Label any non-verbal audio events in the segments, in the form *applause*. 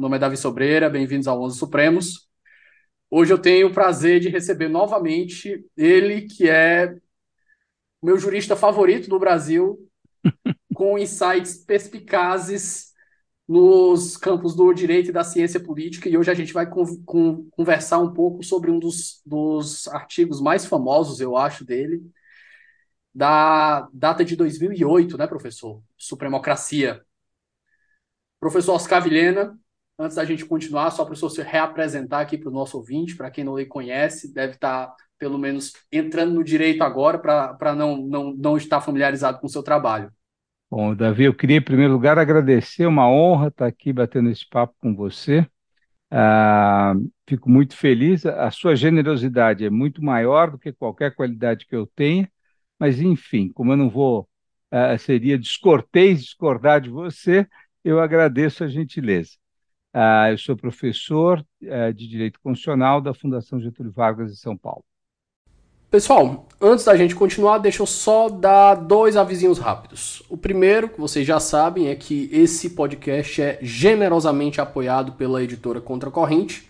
Meu nome é Davi Sobreira, bem-vindos ao Onze Supremos. Hoje eu tenho o prazer de receber novamente ele, que é o meu jurista favorito do Brasil, *laughs* com insights perspicazes nos campos do direito e da ciência política. E hoje a gente vai con con conversar um pouco sobre um dos, dos artigos mais famosos, eu acho, dele, da data de 2008, né, professor? Supremocracia. Professor Oscar Vilhena, antes da gente continuar, só para o senhor se reapresentar aqui para o nosso ouvinte, para quem não lhe conhece, deve estar, tá, pelo menos, entrando no direito agora, para não, não, não estar familiarizado com o seu trabalho. Bom, Davi, eu queria, em primeiro lugar, agradecer, uma honra estar aqui batendo esse papo com você. Ah, fico muito feliz, a sua generosidade é muito maior do que qualquer qualidade que eu tenha, mas, enfim, como eu não vou, uh, seria descortês discordar de você, eu agradeço a gentileza. Uh, eu sou professor uh, de Direito Constitucional da Fundação Getúlio Vargas de São Paulo. Pessoal, antes da gente continuar, deixa eu só dar dois avisinhos rápidos. O primeiro, que vocês já sabem, é que esse podcast é generosamente apoiado pela editora Contra Corrente.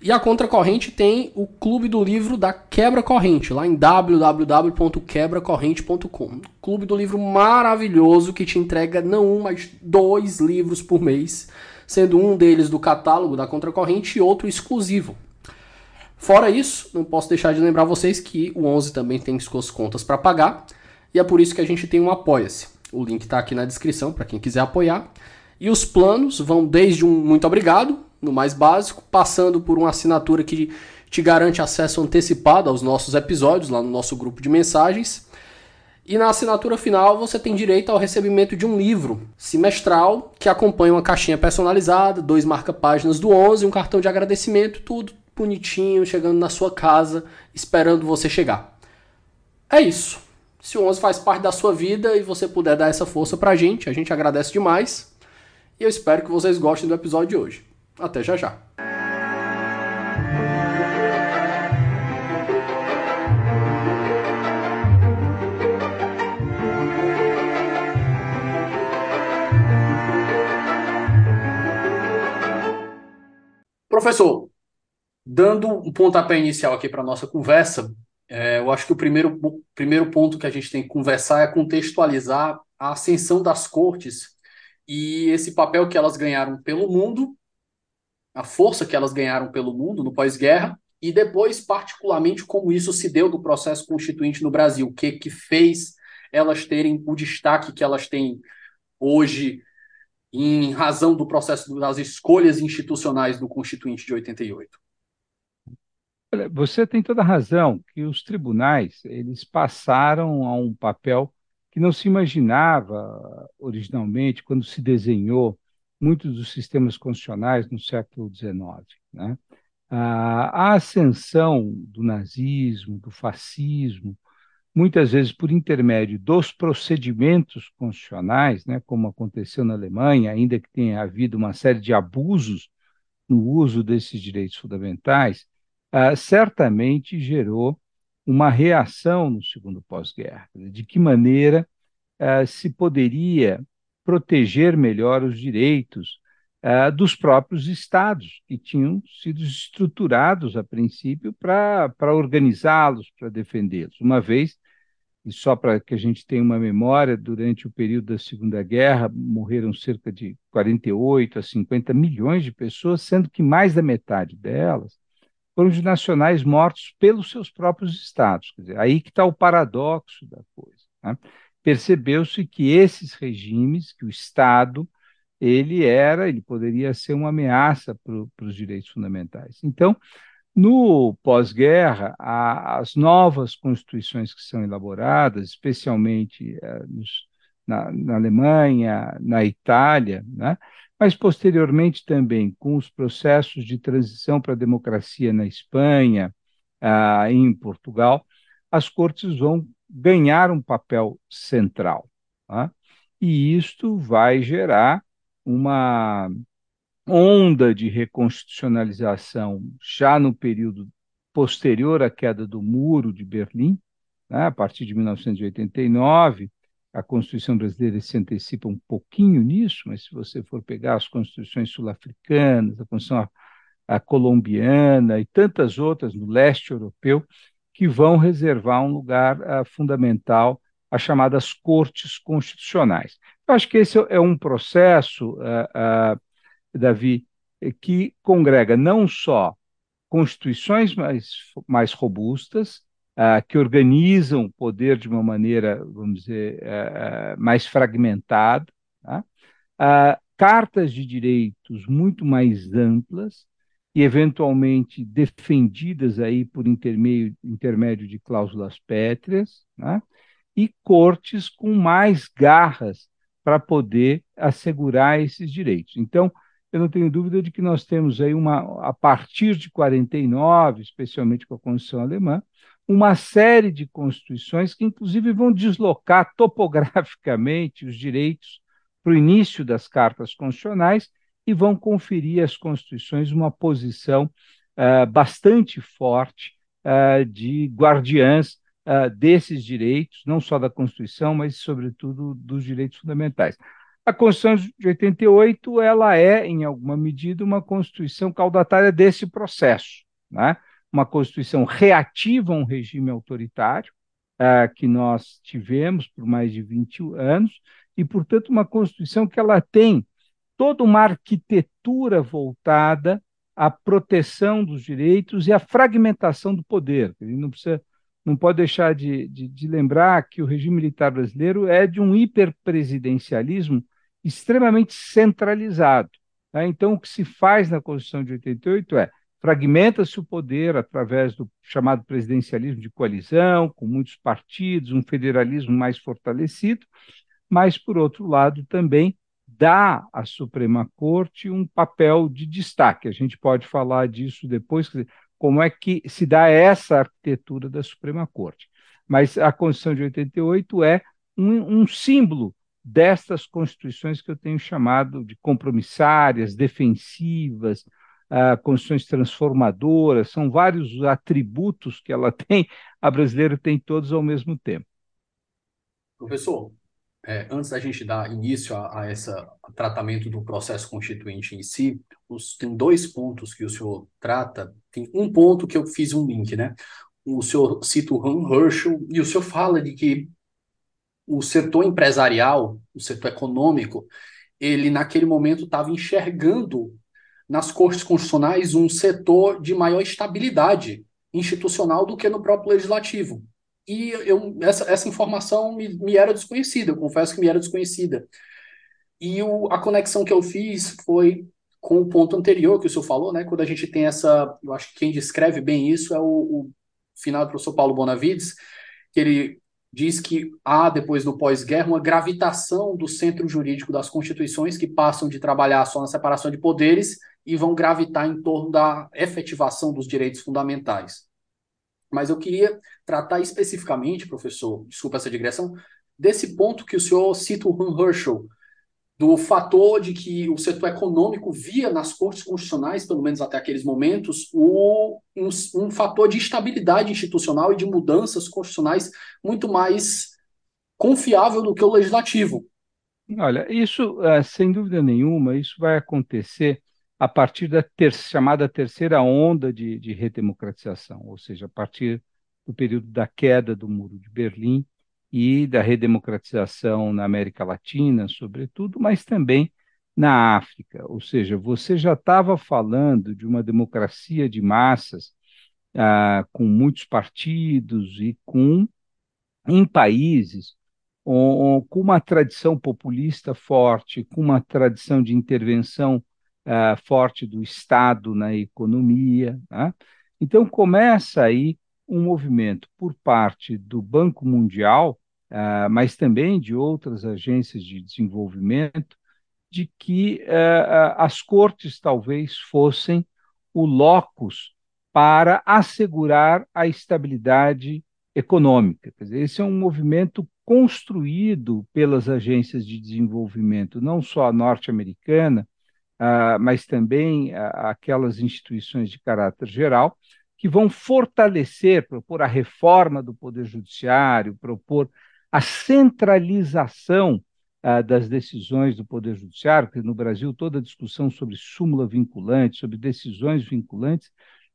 E a Contracorrente tem o Clube do Livro da Quebra Corrente, lá em www.quebracorrente.com. Clube do Livro maravilhoso que te entrega não um, mas dois livros por mês, sendo um deles do catálogo da Contracorrente e outro exclusivo. Fora isso, não posso deixar de lembrar vocês que o 11 também tem suas contas para pagar, e é por isso que a gente tem um Apoia-se. O link está aqui na descrição para quem quiser apoiar. E os planos vão desde um muito obrigado, no mais básico, passando por uma assinatura que te garante acesso antecipado aos nossos episódios lá no nosso grupo de mensagens. E na assinatura final você tem direito ao recebimento de um livro semestral que acompanha uma caixinha personalizada, dois marca-páginas do 11, um cartão de agradecimento, tudo bonitinho, chegando na sua casa, esperando você chegar. É isso. Se o 11 faz parte da sua vida e você puder dar essa força pra gente, a gente agradece demais. E eu espero que vocês gostem do episódio de hoje. Até já já. Professor, dando um pontapé inicial aqui para a nossa conversa, é, eu acho que o primeiro, primeiro ponto que a gente tem que conversar é contextualizar a ascensão das cortes e esse papel que elas ganharam pelo mundo, a força que elas ganharam pelo mundo no pós-guerra, e depois, particularmente, como isso se deu do processo constituinte no Brasil, o que, que fez elas terem o destaque que elas têm hoje, em razão do processo das escolhas institucionais do Constituinte de 88. Você tem toda a razão que os tribunais eles passaram a um papel que não se imaginava originalmente quando se desenhou muitos dos sistemas constitucionais no século XIX. Né? A ascensão do nazismo, do fascismo, muitas vezes por intermédio dos procedimentos constitucionais, né, como aconteceu na Alemanha, ainda que tenha havido uma série de abusos no uso desses direitos fundamentais, uh, certamente gerou uma reação no segundo pós-guerra. De que maneira uh, se poderia proteger melhor os direitos uh, dos próprios estados, que tinham sido estruturados a princípio para organizá-los, para defendê-los. Uma vez, e só para que a gente tenha uma memória, durante o período da Segunda Guerra morreram cerca de 48 a 50 milhões de pessoas, sendo que mais da metade delas foram de nacionais mortos pelos seus próprios estados. Quer dizer, aí que está o paradoxo da coisa. Né? Percebeu-se que esses regimes, que o Estado, ele era, ele poderia ser uma ameaça para os direitos fundamentais. Então, no pós-guerra, as novas constituições que são elaboradas, especialmente eh, nos, na, na, Alemanha, na Itália, né, mas posteriormente também com os processos de transição para a democracia na Espanha, ah, em Portugal, as cortes vão ganhar um papel central. Tá? E isto vai gerar uma onda de reconstitucionalização já no período posterior à queda do Muro de Berlim, né, a partir de 1989. A Constituição brasileira se antecipa um pouquinho nisso, mas se você for pegar as constituições sul-africanas, a Constituição a, a colombiana e tantas outras no leste europeu, que vão reservar um lugar uh, fundamental às chamadas cortes constitucionais. Eu acho que esse é um processo, uh, uh, Davi, que congrega não só constituições mais, mais robustas, que organizam o poder de uma maneira, vamos dizer, mais fragmentada, tá? cartas de direitos muito mais amplas, e eventualmente defendidas aí por intermédio, intermédio de cláusulas pétreas, né? e cortes com mais garras para poder assegurar esses direitos. Então, eu não tenho dúvida de que nós temos aí uma, a partir de 49, especialmente com a Constituição Alemã, uma série de constituições que, inclusive, vão deslocar topograficamente os direitos para o início das cartas constitucionais e vão conferir às constituições uma posição uh, bastante forte uh, de guardiãs uh, desses direitos, não só da Constituição, mas, sobretudo, dos direitos fundamentais. A Constituição de 88 ela é, em alguma medida, uma Constituição caudatária desse processo, né? uma Constituição reativa a um regime autoritário que nós tivemos por mais de 20 anos, e, portanto, uma Constituição que ela tem toda uma arquitetura voltada à proteção dos direitos e à fragmentação do poder. Ele não precisa, não pode deixar de, de, de lembrar que o regime militar brasileiro é de um hiperpresidencialismo extremamente centralizado. Tá? Então, o que se faz na Constituição de 88 é fragmenta-se o poder através do chamado presidencialismo de coalizão, com muitos partidos, um federalismo mais fortalecido, mas, por outro lado, também dá à Suprema Corte um papel de destaque. A gente pode falar disso depois, como é que se dá essa arquitetura da Suprema Corte. Mas a Constituição de 88 é um, um símbolo destas constituições que eu tenho chamado de compromissárias, defensivas, uh, constituições transformadoras, são vários atributos que ela *laughs* tem, a brasileira tem todos ao mesmo tempo. Professor, é, antes da gente dar início a, a esse tratamento do processo constituinte em si, os, tem dois pontos que o senhor trata. Tem um ponto que eu fiz um link, né? O senhor cita o Han Herschel e o senhor fala de que o setor empresarial, o setor econômico, ele naquele momento estava enxergando nas cortes constitucionais um setor de maior estabilidade institucional do que no próprio legislativo. E eu, essa, essa informação me, me era desconhecida, eu confesso que me era desconhecida. E o, a conexão que eu fiz foi com o ponto anterior que o senhor falou, né? Quando a gente tem essa. Eu acho que quem descreve bem isso é o, o final do professor Paulo Bonavides, que ele diz que há, depois no pós-guerra, uma gravitação do centro jurídico das constituições que passam de trabalhar só na separação de poderes e vão gravitar em torno da efetivação dos direitos fundamentais. Mas eu queria tratar especificamente, professor, desculpa essa digressão, desse ponto que o senhor cita o Han Herschel, do fator de que o setor econômico via nas cortes constitucionais, pelo menos até aqueles momentos, o, um, um fator de estabilidade institucional e de mudanças constitucionais muito mais confiável do que o legislativo. Olha, isso, eh, sem dúvida nenhuma, isso vai acontecer a partir da ter chamada terceira onda de, de redemocratização, ou seja, a partir do período da queda do Muro de Berlim e da redemocratização na América Latina, sobretudo, mas também na África. Ou seja, você já estava falando de uma democracia de massas ah, com muitos partidos e com em países com uma tradição populista forte, com uma tradição de intervenção uh, forte do Estado na economia. Né? Então, começa aí um movimento por parte do Banco Mundial, uh, mas também de outras agências de desenvolvimento, de que uh, as cortes talvez fossem o locus para assegurar a estabilidade econômica. Dizer, esse é um movimento construído pelas agências de desenvolvimento, não só a norte-americana, uh, mas também uh, aquelas instituições de caráter geral, que vão fortalecer, propor a reforma do Poder Judiciário, propor a centralização uh, das decisões do Poder Judiciário, porque no Brasil toda a discussão sobre súmula vinculante, sobre decisões vinculantes,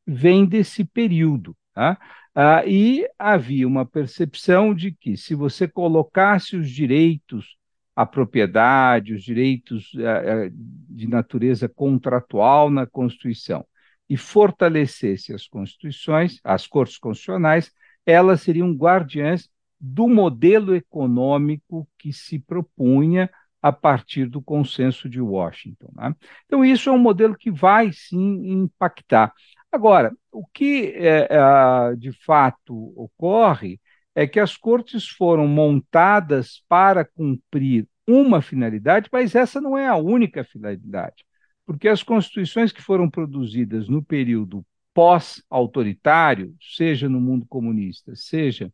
vem desse período. Tá? Ah, e havia uma percepção de que, se você colocasse os direitos à propriedade, os direitos ah, de natureza contratual na Constituição, e fortalecesse as constituições, as cortes constitucionais, elas seriam guardiãs do modelo econômico que se propunha a partir do consenso de Washington. Né? Então, isso é um modelo que vai sim impactar. Agora, o que é, é, de fato ocorre é que as cortes foram montadas para cumprir uma finalidade, mas essa não é a única finalidade porque as constituições que foram produzidas no período pós-autoritário, seja no mundo comunista, seja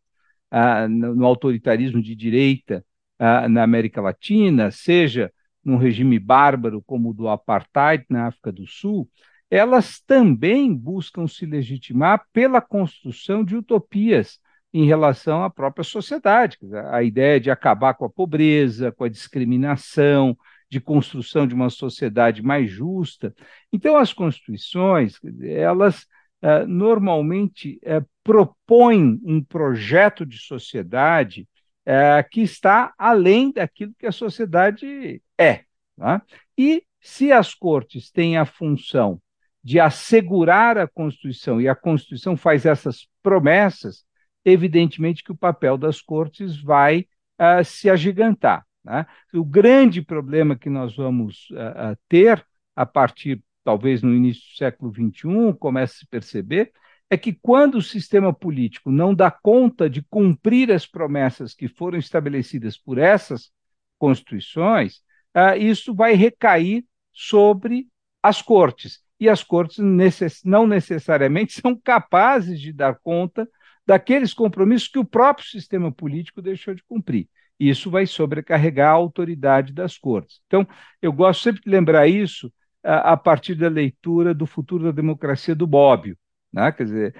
ah, no, autoritarismo de direita ah, na América Latina, seja num regime bárbaro como o do apartheid na África do Sul, elas também buscam se legitimar pela construção de utopias em relação à própria sociedade. A ideia de acabar com a pobreza, com a discriminação, de construção de uma sociedade mais justa. Então, as constituições, elas uh, normalmente uh, propõem um projeto de sociedade uh, que está além daquilo que a sociedade é. Tá? E se as cortes têm a função de assegurar a Constituição, e a Constituição faz essas promessas, evidentemente que o papel das cortes vai uh, se agigantar. Né? O grande problema que nós vamos uh, ter a partir, talvez no início do século XXI, comece a se perceber, é que quando o sistema político não dá conta de cumprir as promessas que foram estabelecidas por essas constituições, uh, isso vai recair sobre as cortes. E as cortes necess não necessariamente são capazes de dar conta daqueles compromissos que o próprio sistema político deixou de cumprir. Isso vai sobrecarregar a autoridade das cortes. Então, eu gosto sempre de lembrar isso a, a partir da leitura do Futuro da Democracia do Bobbio. Né? Quer dizer,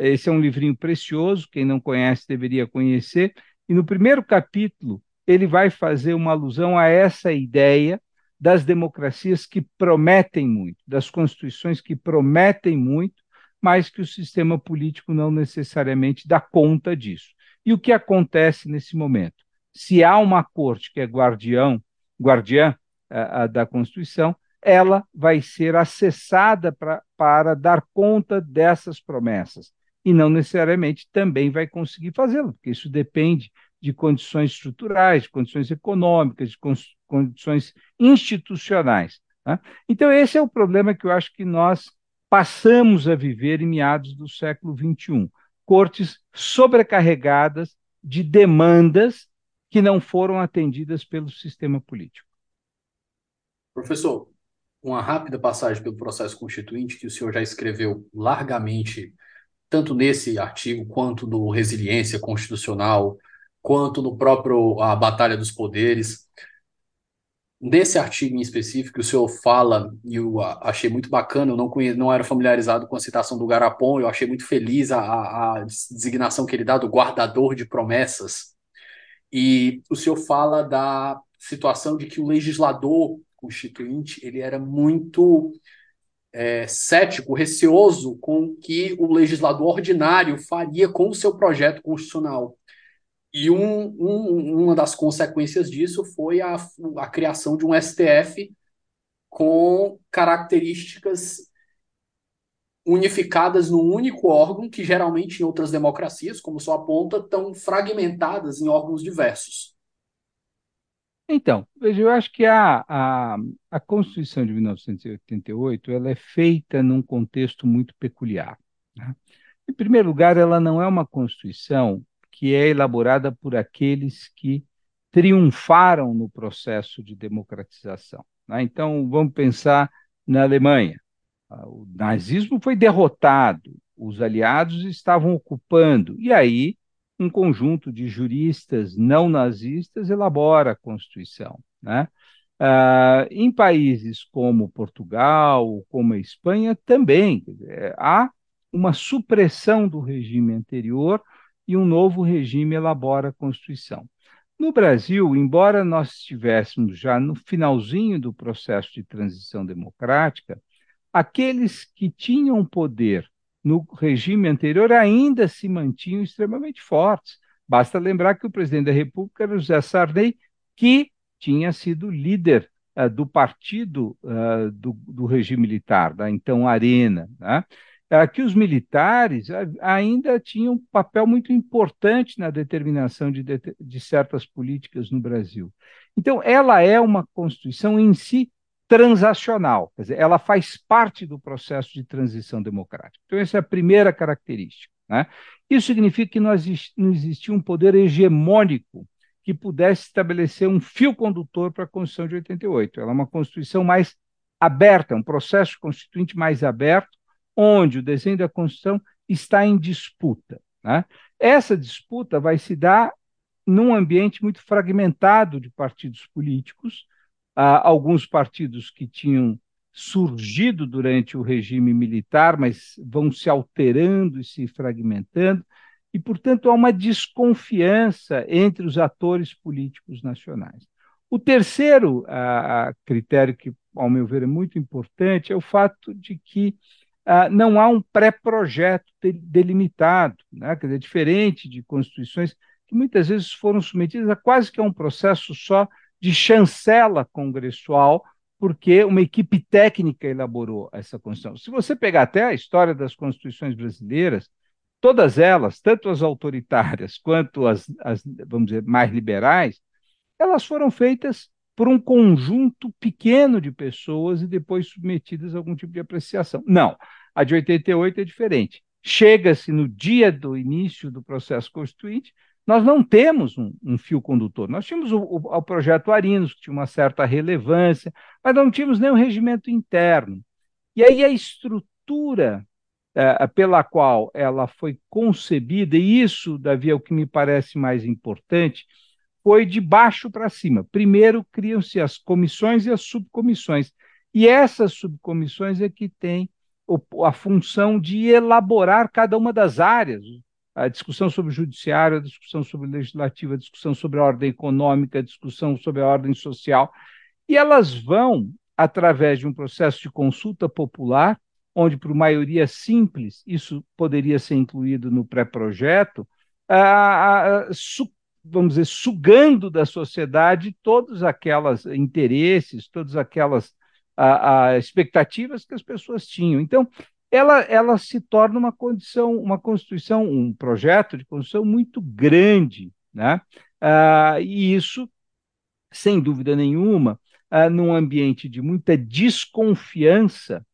esse é um livrinho precioso, quem não conhece deveria conhecer. E no primeiro capítulo, ele vai fazer uma alusão a essa ideia das democracias que prometem muito, das constituições que prometem muito, mas que o sistema político não necessariamente dá conta disso. E o que acontece nesse momento? se há uma corte que é guardião, guardiã uh, da Constituição, ela vai ser acessada pra, para dar conta dessas promessas. E não necessariamente também vai conseguir fazê-lo, porque isso depende de condições estruturais, de condições econômicas, de condições institucionais. Né? Então, esse é o problema que eu acho que nós passamos a viver em meados do século XXI. Cortes sobrecarregadas de demandas que não foram atendidas pelo sistema político. Professor, uma rápida passagem pelo processo constituinte que o senhor já escreveu largamente, tanto nesse artigo quanto no Resiliência Constitucional, quanto no próprio A Batalha dos Poderes. Nesse artigo em específico, o senhor fala, e eu achei muito bacana, eu não, conhe... não era familiarizado com a citação do Garapon, eu achei muito feliz a, a designação que ele dá do guardador de promessas. E o senhor fala da situação de que o legislador constituinte ele era muito é, cético, receoso com o que o legislador ordinário faria com o seu projeto constitucional. E um, um, uma das consequências disso foi a, a criação de um STF com características unificadas num único órgão, que geralmente em outras democracias, como só aponta, estão fragmentadas em órgãos diversos. Então, veja, eu acho que a, a, a Constituição de 1988 ela é feita num contexto muito peculiar. Né? Em primeiro lugar, ela não é uma Constituição que é elaborada por aqueles que triunfaram no processo de democratização. Né? Então, vamos pensar na Alemanha. Ah, o nazismo foi derrotado, os aliados estavam ocupando, e aí um conjunto de juristas não nazistas elabora a Constituição. Né? Uh, em países como Portugal, como a Espanha, também há uma supressão do regime anterior e um novo regime elabora a Constituição. No Brasil, embora nós estivéssemos já no finalzinho do processo de transição democrática, aqueles que tinham poder no regime anterior ainda se mantinham extremamente fortes. Basta lembrar que o presidente da República era José Sarney, que tinha sido líder uh, do partido uh, do, do, regime militar, da então Arena. Né? Uh, que os militares ainda tinham um papel muito importante na determinação de, de, de certas políticas no Brasil. Então, ela é uma Constituição em si transacional, quer dizer, ela faz parte do processo de transição democrática. Então, essa é a primeira característica. Né? Isso significa que não existia um poder hegemônico que pudesse estabelecer um fio condutor para a Constituição de 88. Ela é uma Constituição mais aberta, um processo constituinte mais aberto, onde o desenho da Constituição está em disputa. Né? Essa disputa vai se dar num ambiente muito fragmentado de partidos políticos, alguns partidos que tinham surgido durante o regime militar, mas vão se alterando e se fragmentando, e, portanto, há uma desconfiança entre os atores políticos nacionais. O terceiro critério, que, ao meu ver, é muito importante, é o fato de que não há um pré-projeto delimitado, né? Quer dizer, diferente de constituições que muitas vezes foram submetidas a quase que a um processo só de chancela congressual, porque uma equipe técnica elaborou essa Constituição. Se você pegar até a história das constituições brasileiras, todas elas, tanto as autoritárias *laughs* quanto as, as, vamos dizer, mais liberais, elas foram feitas por um conjunto pequeno de pessoas e depois submetidas a algum tipo de apreciação. Não, a de 88 é diferente. Chega-se no dia do início do processo constituinte, nós não temos um, um fio condutor. Nós tínhamos o, o, o, projeto Arinos, que tinha uma certa relevância, mas não tínhamos nenhum regimento interno. E aí a estrutura é, pela qual ela foi concebida, e isso, Davi, é o que me parece mais importante, foi de baixo para cima. Primeiro criam-se as comissões e as subcomissões. E essas subcomissões é que têm a função de elaborar cada uma das áreas, a discussão sobre o judiciário, a discussão sobre o legislativo, a discussão sobre a ordem econômica, a discussão sobre a ordem social, e elas vão, através de um processo de consulta popular, onde, por maioria simples, isso poderia ser incluído no pré-projeto, vamos dizer, sugando da sociedade todos aqueles interesses, todas aquelas expectativas que as pessoas tinham. Então, ela, ela se torna uma condição, uma constituição, um projeto de constituição muito grande, né? Ah, e isso, sem dúvida nenhuma, ah, num ambiente de muita desconfiança,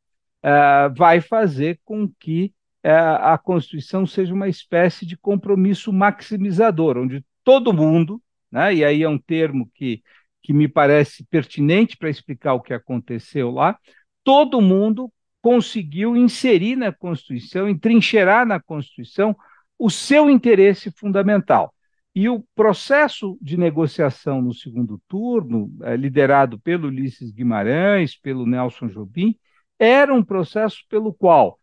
ah, vai fazer com que ah, a Constituição seja uma espécie de compromisso maximizador, onde todo mundo, né? E aí é um termo que que me parece pertinente para explicar o que aconteceu lá, todo mundo conseguiu inserir na Constituição, entrincheirar na Constituição o seu interesse fundamental. E o processo de negociação no segundo turno, é, liderado pelo Ulisses Guimarães, pelo Nelson Jobim, era um processo pelo qual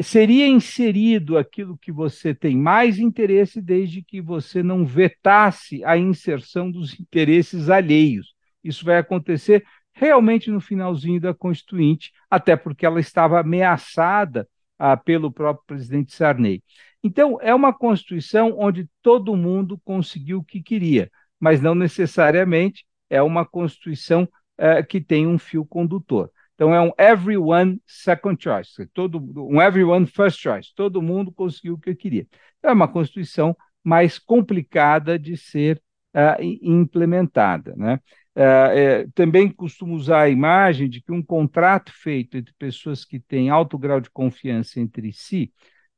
seria inserido aquilo que você tem mais interesse, desde que você não vetasse a inserção dos interesses alheios. Isso vai acontecer realmente no finalzinho da Constituinte, até porque ela estava ameaçada ah, pelo próprio presidente Sarney. Então, é uma Constituição onde todo mundo conseguiu o que queria, mas não necessariamente é uma Constituição eh, que tem um fio condutor. Então, é um everyone second choice, todo, um everyone first choice, todo mundo conseguiu o que queria. Então, é uma Constituição mais complicada de ser uh, implementada. Né? É, é, também costumo usar a imagem de que um contrato feito entre pessoas que têm alto grau de confiança entre si,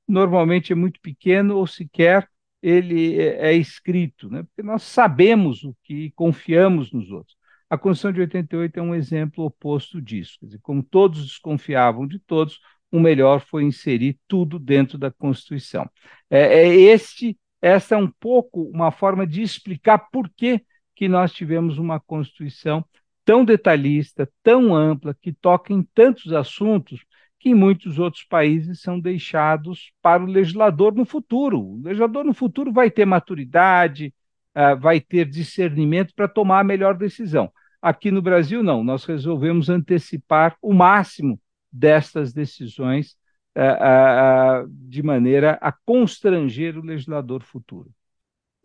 normalmente é muito pequeno ou sequer ele é, é escrito, né? porque nós sabemos o que confiamos nos outros. A Constituição de 88 é um exemplo oposto disso. Dizer, como todos desconfiavam de todos, o melhor foi inserir tudo dentro da Constituição. É, é este, essa é um pouco uma forma de explicar por que, que nós tivemos uma Constituição tão detalhista, tão ampla, que toca em tantos assuntos que em muitos outros países são deixados para o legislador no futuro. O legislador no futuro vai ter maturidade, uh, vai ter discernimento para tomar a melhor decisão. Aqui no Brasil, não, nós resolvemos antecipar o máximo destas decisões uh, uh, de maneira a constranger o legislador futuro.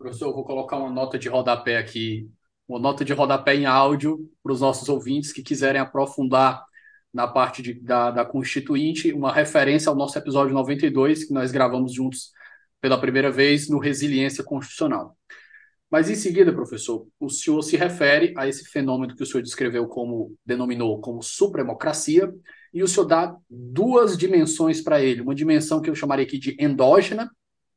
Professor, eu vou colocar uma nota de rodapé aqui, uma nota de rodapé em áudio para os nossos ouvintes que quiserem aprofundar na parte de, da, da Constituinte, uma referência ao nosso episódio 92, que nós gravamos juntos pela primeira vez no Resiliência Constitucional. Mas em seguida, professor, o senhor se refere a esse fenômeno que o senhor descreveu como, denominou como supremocracia, e o senhor dá duas dimensões para ele. Uma dimensão que eu chamaria aqui de endógena,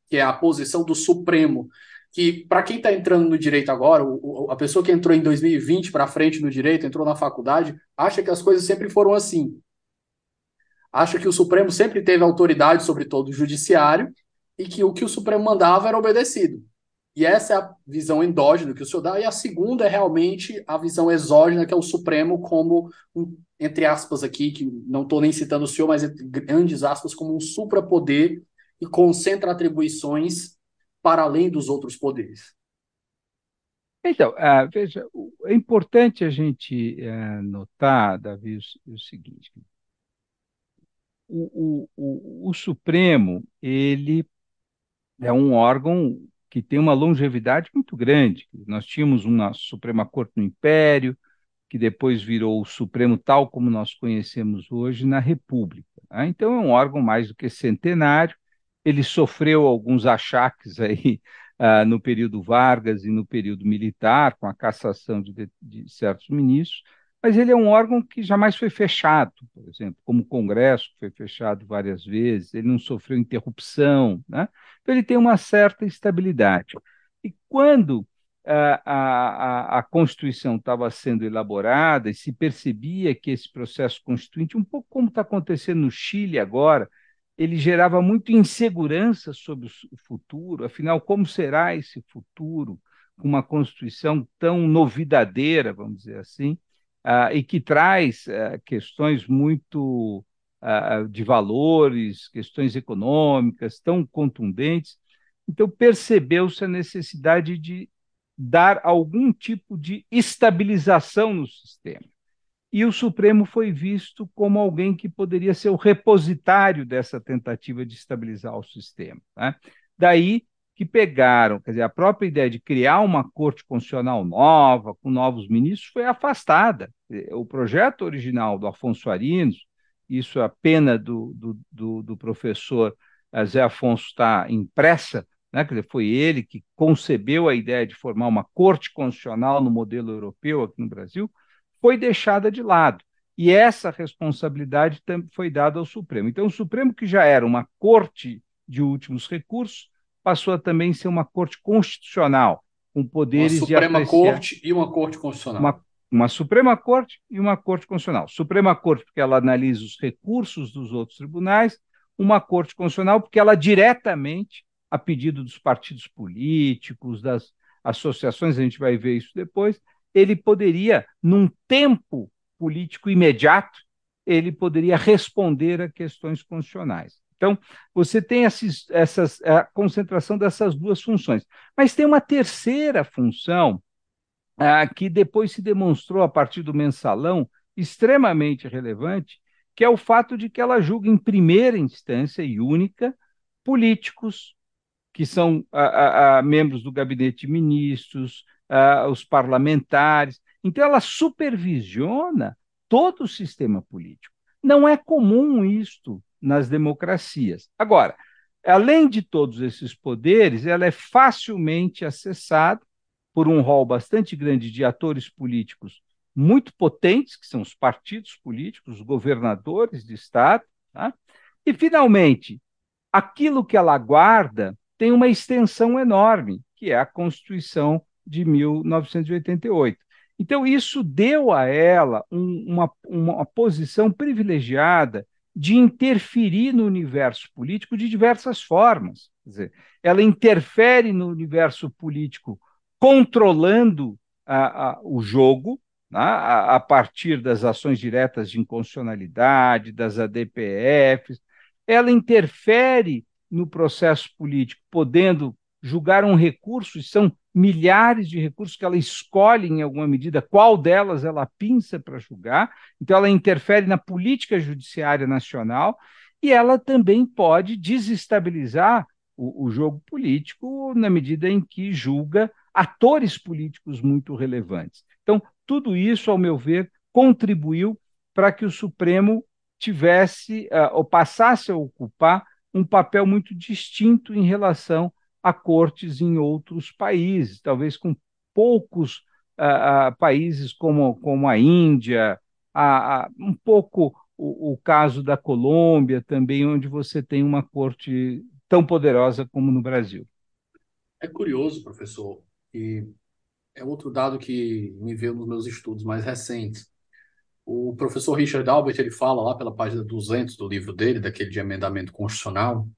que é a posição do Supremo que para quem está entrando no direito agora, a pessoa que entrou em 2020 para frente no direito, entrou na faculdade, acha que as coisas sempre foram assim. Acha que o Supremo sempre teve autoridade sobre todo o judiciário e que o que o Supremo mandava era obedecido. E essa é a visão endógena que o senhor dá, e a segunda é realmente a visão exógena, que é o Supremo como, um, entre aspas aqui, que não estou nem citando o senhor, mas entre grandes aspas, como um suprapoder e concentra atribuições para além dos outros poderes? Então, uh, veja, é importante a gente uh, notar, Davi, o, o seguinte: o, o, o, Supremo ele é um órgão que tem uma longevidade muito grande. Nós tínhamos uma Suprema Corte no Império, que depois virou o Supremo tal como nós conhecemos hoje na República. Né? Então, é um órgão mais do que centenário ele sofreu alguns achaques aí uh, no período Vargas e no período militar, com a cassação de, de, de, certos ministros, mas ele é um órgão que jamais foi fechado, por exemplo, como o Congresso, que foi fechado várias vezes, ele não sofreu interrupção, né? então ele tem uma certa estabilidade. E quando a, a, a, Constituição estava sendo elaborada e se percebia que esse processo constituinte, um pouco como está acontecendo no Chile agora, ele gerava muito insegurança sobre o futuro, afinal, como será esse futuro com uma Constituição tão novidadeira, vamos dizer assim, uh, e que traz uh, questões muito uh, de valores, questões econômicas tão contundentes. Então, percebeu-se a necessidade de dar algum tipo de estabilização no sistema e o Supremo foi visto como alguém que poderia ser o repositário dessa tentativa de estabilizar o sistema. Né? Daí que pegaram, quer dizer, a própria ideia de criar uma corte constitucional nova, com novos ministros, foi afastada. O projeto original do Afonso Arinos, isso é a pena do, do, do, do professor eh, Zé Afonso está impressa, né? quer dizer, foi ele que concebeu a ideia de formar uma corte constitucional no modelo europeu aqui no Brasil, foi deixada de lado. E essa responsabilidade foi dada ao Supremo. Então, o Supremo, que já era uma corte de últimos recursos, passou a também ser uma corte constitucional, com poderes uma Suprema de Corte e uma Corte Constitucional. Uma, uma Suprema Corte e uma Corte Constitucional. Suprema Corte, porque ela analisa os recursos dos outros tribunais, uma Corte Constitucional, porque ela diretamente, a pedido dos partidos políticos, das associações, a gente vai ver isso depois, ele poderia, num tempo político imediato, ele poderia responder a questões constitucionais. Então, você tem esses, essas, a concentração dessas duas funções. Mas tem uma terceira função que depois se demonstrou, a partir do mensalão, extremamente relevante, que é o fato de que ela julga em primeira instância e única políticos que são ah, membros do gabinete de ministros, uh, os parlamentares. Então, ela supervisiona todo o sistema político. Não é comum isto nas democracias. Agora, além de todos esses poderes, ela é facilmente acessada por um rol bastante grande de atores políticos muito potentes, que são os partidos políticos, os governadores de Estado. Tá? E, finalmente, aquilo que ela guarda tem uma extensão enorme, que é a Constituição de 1988. Então, isso deu a ela um, uma, uma posição privilegiada de interferir no universo político de diversas formas. Quer dizer, ela interfere no universo político controlando a, a, o jogo, né, a, a, partir das ações diretas de inconstitucionalidade, das ADPFs, ela interfere no processo político, podendo julgar um recurso, e são milhares de recursos que ela escolhe, em alguma medida, qual delas ela pinça para julgar. Então, ela interfere na política judiciária nacional e ela também pode desestabilizar o, o jogo político na medida em que julga atores políticos muito relevantes. Então, tudo isso, ao meu ver, contribuiu para que o Supremo tivesse uh, ou passasse a ocupar um papel muito distinto em relação a cortes em outros países, talvez com poucos uh, uh, países como, como a Índia, um pouco o, o, caso da Colômbia também, onde você tem uma corte tão poderosa como no Brasil. É curioso, professor, e é outro dado que me veio nos meus estudos mais recentes. O professor Richard Albert ele fala lá pela página 200 do livro dele, daquele de emendamento constitucional,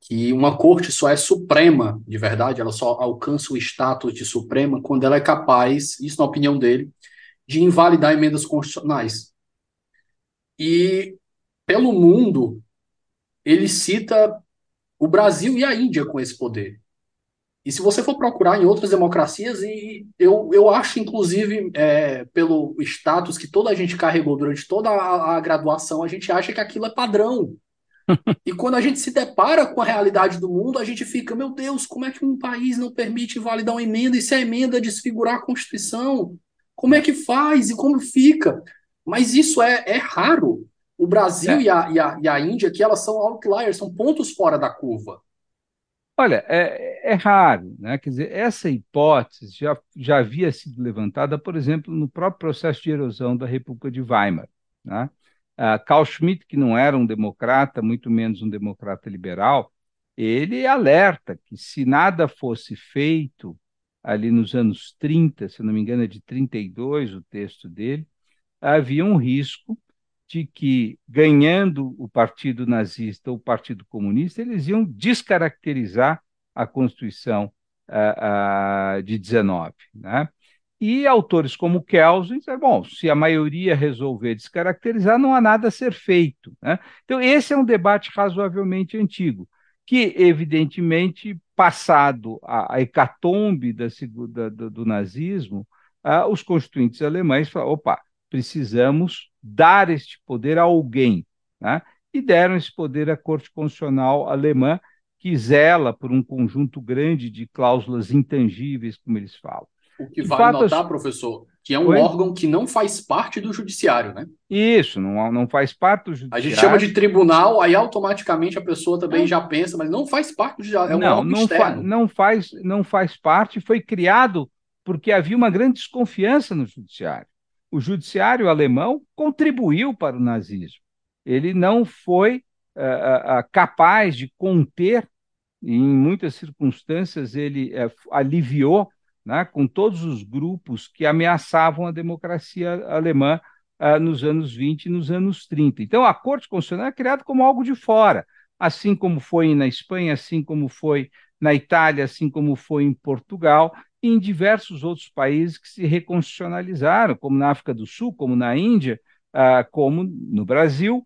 que uma corte só é suprema, de verdade, ela só alcança o status de suprema quando ela é capaz, isso na opinião dele, de invalidar emendas constitucionais. E pelo mundo, ele cita o Brasil e a Índia com esse poder. E se você for procurar em outras democracias, e eu, eu acho, inclusive, é, pelo status que toda a gente carregou durante toda a, a graduação, a gente acha que aquilo é padrão. *laughs* E quando a gente se depara com a realidade do mundo, a gente fica, meu Deus, como é que um país não permite invalidar uma emenda? E se a emenda desfigurar a Constituição? Como é que faz e como fica? Mas isso é, é raro. O Brasil é. e, a, e, a, e a Índia, que elas são outliers, são pontos fora da curva. Olha, é, é, raro, né? Quer dizer, essa hipótese já, já havia sido levantada, por exemplo, no próprio processo de erosão da República de Weimar. Né? Uh, Carl Schmitt, que não era um democrata, muito menos um democrata liberal, ele alerta que se nada fosse feito ali nos anos 30, se não me engano é de 32 o texto dele, havia um risco de que, ganhando o Partido Nazista ou o Partido Comunista, eles iam descaracterizar a Constituição uh, uh, de 19. Né? E autores como Kelsen disseram, bom, se a maioria resolver descaracterizar, não há nada a ser feito. Né? Então, esse é um debate razoavelmente antigo, que, evidentemente, passado a, a hecatombe da, da, do, do, nazismo, ah, os constituintes alemães falaram, opa, precisamos dar este poder a alguém. Né? E deram esse poder à Corte Constitucional Alemã, que zela por um conjunto grande de cláusulas intangíveis, como eles falam. O que vale notar, professor, que é um Oi? órgão que não faz parte do judiciário, né? Isso, não, não faz parte do judiciário. A gente chama de tribunal, aí automaticamente a pessoa também já pensa, mas não faz parte do judiciário, é um não, órgão não externo. Fa não, faz, não faz parte, foi criado porque havia uma grande desconfiança no judiciário. O judiciário alemão contribuiu para o nazismo. Ele não foi uh, uh, capaz de conter, em muitas circunstâncias, ele uh, aliviou né, com todos os grupos que ameaçavam a democracia alemã uh, nos anos 20 e nos anos 30. Então, a Corte Constitucional é criada como algo de fora, assim como foi na Espanha, assim como foi na Itália, assim como foi em Portugal e em diversos outros países que se reconstitucionalizaram, como na África do Sul, como na Índia, uh, como no Brasil.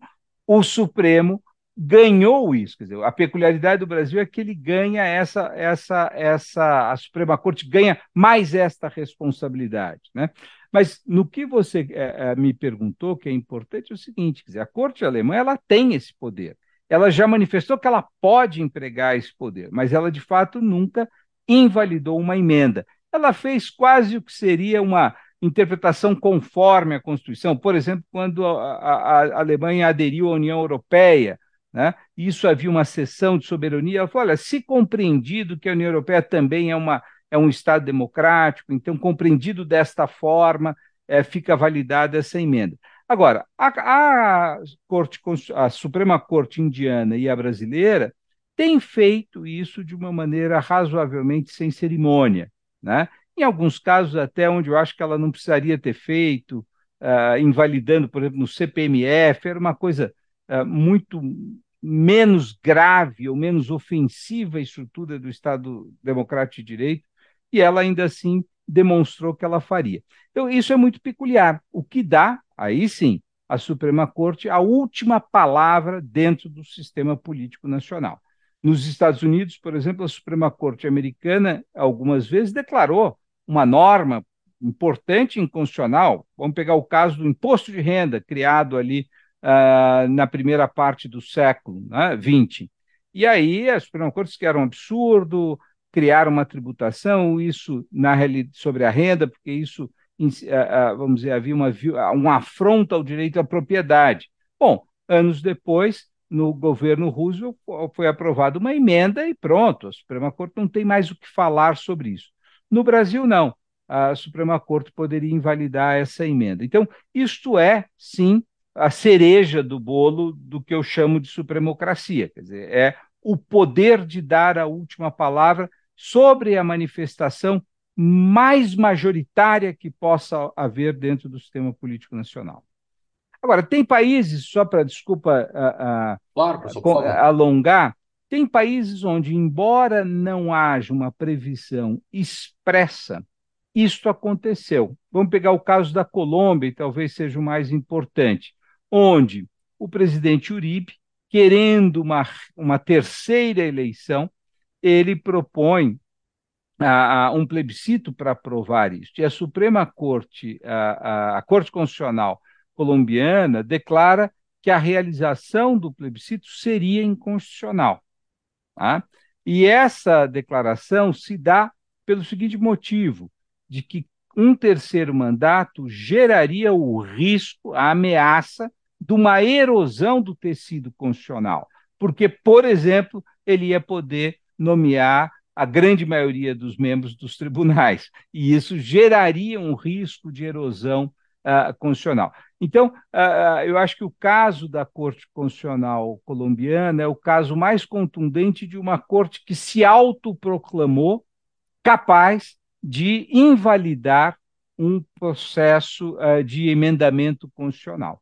O Supremo ganhou isso. Quer dizer, a peculiaridade do Brasil é que ele ganha essa, essa, essa, a Suprema Corte ganha mais esta responsabilidade, né? Mas no que você é, me perguntou, que é importante, é o seguinte: quer dizer, a Corte alemã ela tem esse poder. Ela já manifestou que ela pode empregar esse poder, mas ela de fato nunca invalidou uma emenda. Ela fez quase o que seria uma interpretação conforme a Constituição. Por exemplo, quando a, a, a Alemanha aderiu à União Europeia, né? Isso havia uma sessão de soberania. Ela falou: olha, se compreendido que a União Europeia também é, uma, é um Estado democrático, então, compreendido desta forma, é, fica validada essa emenda. Agora, a, a, Corte, a Suprema Corte indiana e a brasileira tem feito isso de uma maneira razoavelmente sem cerimônia, né? Em alguns casos, até onde eu acho que ela não precisaria ter feito, uh, invalidando, por exemplo, no CPMF, era uma coisa uh, muito menos grave ou menos ofensiva estrutura do Estado Democrático de Direito, e ela ainda assim demonstrou que ela faria. Então, isso é muito peculiar, o que dá, aí sim, à Suprema Corte a última palavra dentro do sistema político nacional. Nos Estados Unidos, por exemplo, a Suprema Corte americana algumas vezes declarou uma norma importante inconstitucional. Vamos pegar o caso do imposto de renda, criado ali uh, na primeira parte do século né, 20. E aí a Suprema Corte disse que era um absurdo criar uma tributação, isso na sobre a renda, porque isso, uh, vamos dizer, havia uma, um afronto ao direito à propriedade. Bom, anos depois, no governo Roosevelt foi aprovada uma emenda e pronto, a Suprema Corte não tem mais o que falar sobre isso. No Brasil, não. A Suprema Corte poderia invalidar essa emenda. Então, isto é, sim, a cereja do bolo do que eu chamo de supremocracia. Quer dizer, é o poder de dar a última palavra sobre a manifestação mais majoritária que possa haver dentro do sistema político nacional. Agora, tem países, só para, desculpa, claro, alongar, tem países onde, embora não haja uma previsão expressa, isto aconteceu. Vamos pegar o caso da Colômbia, e talvez seja o mais importante, onde o presidente Uribe, querendo uma, uma terceira eleição, ele propõe a, a, um plebiscito para aprovar isso. E a Suprema Corte, a, a Corte Constitucional, colombiana declara que a realização do plebiscito seria inconstitucional. Tá? E essa declaração se dá pelo seguinte motivo: de que um terceiro mandato geraria o risco, a ameaça de uma erosão do tecido constitucional, porque, por exemplo, ele ia poder nomear a grande maioria dos membros dos tribunais, e isso geraria um risco de erosão uh, constitucional. Então, uh, eu acho que o caso da Corte Constitucional colombiana é o caso mais contundente de uma corte que se autoproclamou capaz de invalidar um processo uh, de emendamento constitucional.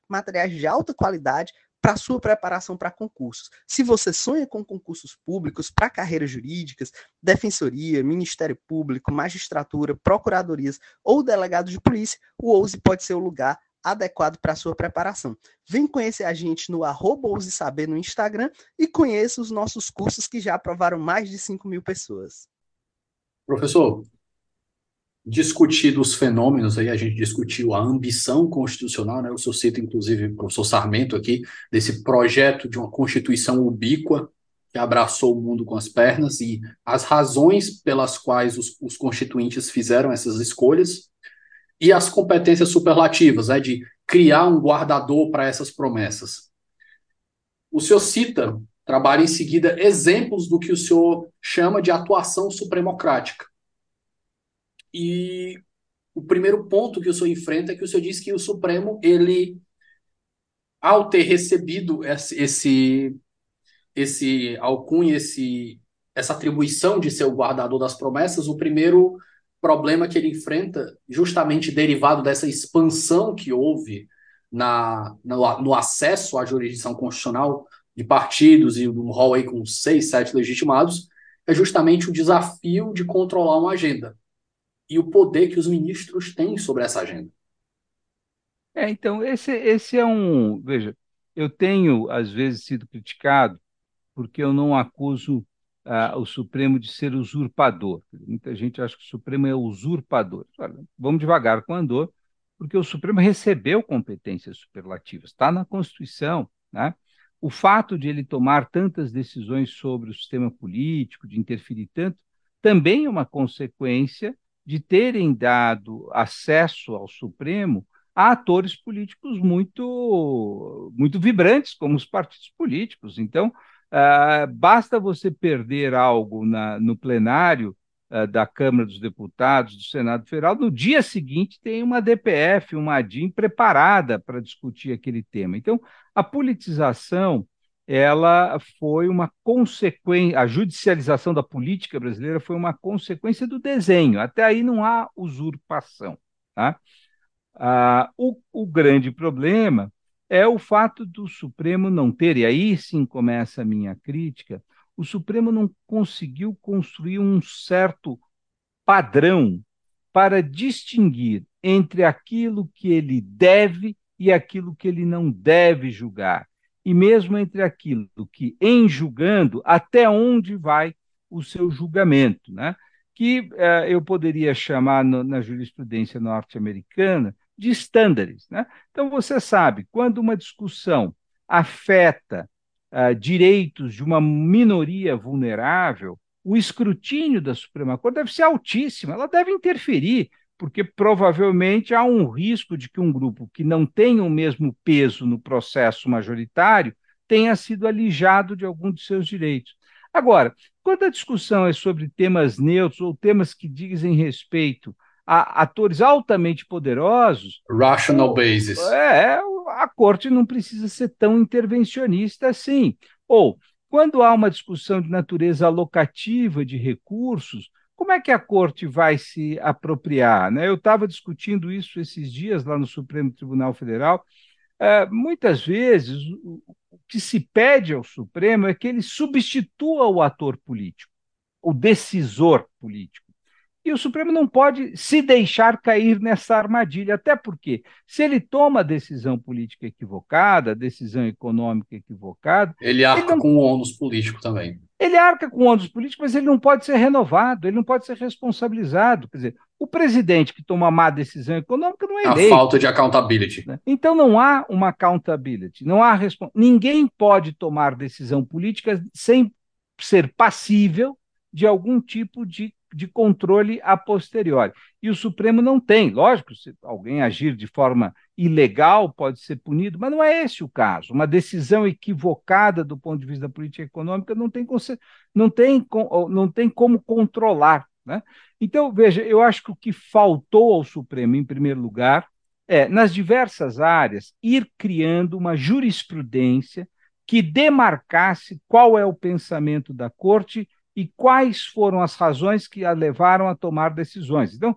materiais de alta qualidade para sua preparação para concursos. Se você sonha com concursos públicos para carreiras jurídicas, defensoria, Ministério Público, magistratura, procuradorias ou delegado de polícia, o OUSE pode ser o lugar adequado para sua preparação. Vem conhecer a gente no arroba Saber no Instagram e conheça os nossos cursos que já aprovaram mais de 5 mil pessoas. Professor, discutido os fenômenos, aí a gente discutiu a ambição constitucional, né? O senhor cita, inclusive, o professor Sarmento aqui, desse projeto de uma constituição ubíqua que abraçou o mundo com as pernas e as razões pelas quais os, os constituintes fizeram essas escolhas e as competências superlativas, né, de criar um guardador para essas promessas. O senhor cita, trabalha em seguida, exemplos do que o senhor chama de atuação supremocrática. E o primeiro ponto que o senhor enfrenta é que o senhor diz que o Supremo, ele, ao ter recebido esse, esse, alcunha, esse, essa atribuição de ser o guardador das promessas, o primeiro problema que ele enfrenta, justamente derivado dessa expansão que houve na, no, no acesso à jurisdição constitucional de partidos e um rol aí com seis, sete legitimados, é justamente o desafio de controlar uma agenda e o poder que os ministros têm sobre essa agenda. É, então, esse, esse é um. Veja, eu tenho, às vezes, sido criticado porque eu não acuso ah, o Supremo de ser usurpador. Muita gente acha que o Supremo é usurpador. Olha, vamos devagar com o andor, porque o Supremo recebeu competências superlativas, está na Constituição. Né? o fato de ele tomar tantas decisões sobre o sistema político, de interferir tanto, também é uma consequência de terem dado acesso ao Supremo a atores políticos muito, muito vibrantes, como os partidos políticos. Então, uh, basta você perder algo na, no plenário uh, da Câmara dos Deputados, do Senado Federal, no dia seguinte tem uma DPF, uma ADIM preparada para discutir aquele tema. Então, a politização ela foi uma consequência, a judicialização da política brasileira foi uma consequência do desenho. Até aí não há usurpação. Tá? Ah, o, o grande problema é o fato do Supremo não ter, e aí sim começa a minha crítica, o Supremo não conseguiu construir um certo padrão para distinguir entre aquilo que ele deve e aquilo que ele não deve julgar, e mesmo entre aquilo que, em julgando, até onde vai o seu julgamento, né? que eh, eu poderia chamar no, na jurisprudência norte-americana de estándares. Né? Então, você sabe, quando uma discussão afeta uh, direitos de uma minoria vulnerável, o escrutínio da Suprema Corte deve ser altíssimo, ela deve interferir, porque provavelmente há um risco de que um grupo que não tem o mesmo peso no processo majoritário tenha sido alijado de algum de seus direitos. Agora, quando a discussão é sobre temas neutros ou temas que dizem respeito a atores altamente poderosos. Rational basis. É, a corte não precisa ser tão intervencionista assim. Ou, quando há uma discussão de natureza alocativa de recursos, como é que a corte vai se apropriar? Né? Eu estava discutindo isso esses dias lá no Supremo Tribunal Federal. É, muitas vezes, o, o que se pede ao Supremo é que ele substitua o ator político, o decisor político. E o Supremo não pode se deixar cair nessa armadilha, até porque, se ele toma decisão política equivocada, decisão econômica equivocada. Ele arca ele não... com o ônus político também. Ele arca com ônus político, mas ele não pode ser renovado, ele não pode ser responsabilizado. Quer dizer, o presidente que toma má decisão econômica não é A eleito. falta de accountability. Né? Então não há uma accountability, não há ninguém pode tomar decisão política sem ser passível de algum tipo de de controle a posteriori. E o Supremo não tem. Lógico, se alguém agir de forma ilegal pode ser punido, mas não é esse o caso. Uma decisão equivocada do ponto de vista da política econômica não tem, não tem, não tem como controlar. Né? Então, veja, eu acho que o que faltou ao Supremo, em primeiro lugar, é, nas diversas áreas, ir criando uma jurisprudência que demarcasse qual é o pensamento da corte e quais foram as razões que a levaram a tomar decisões. Então,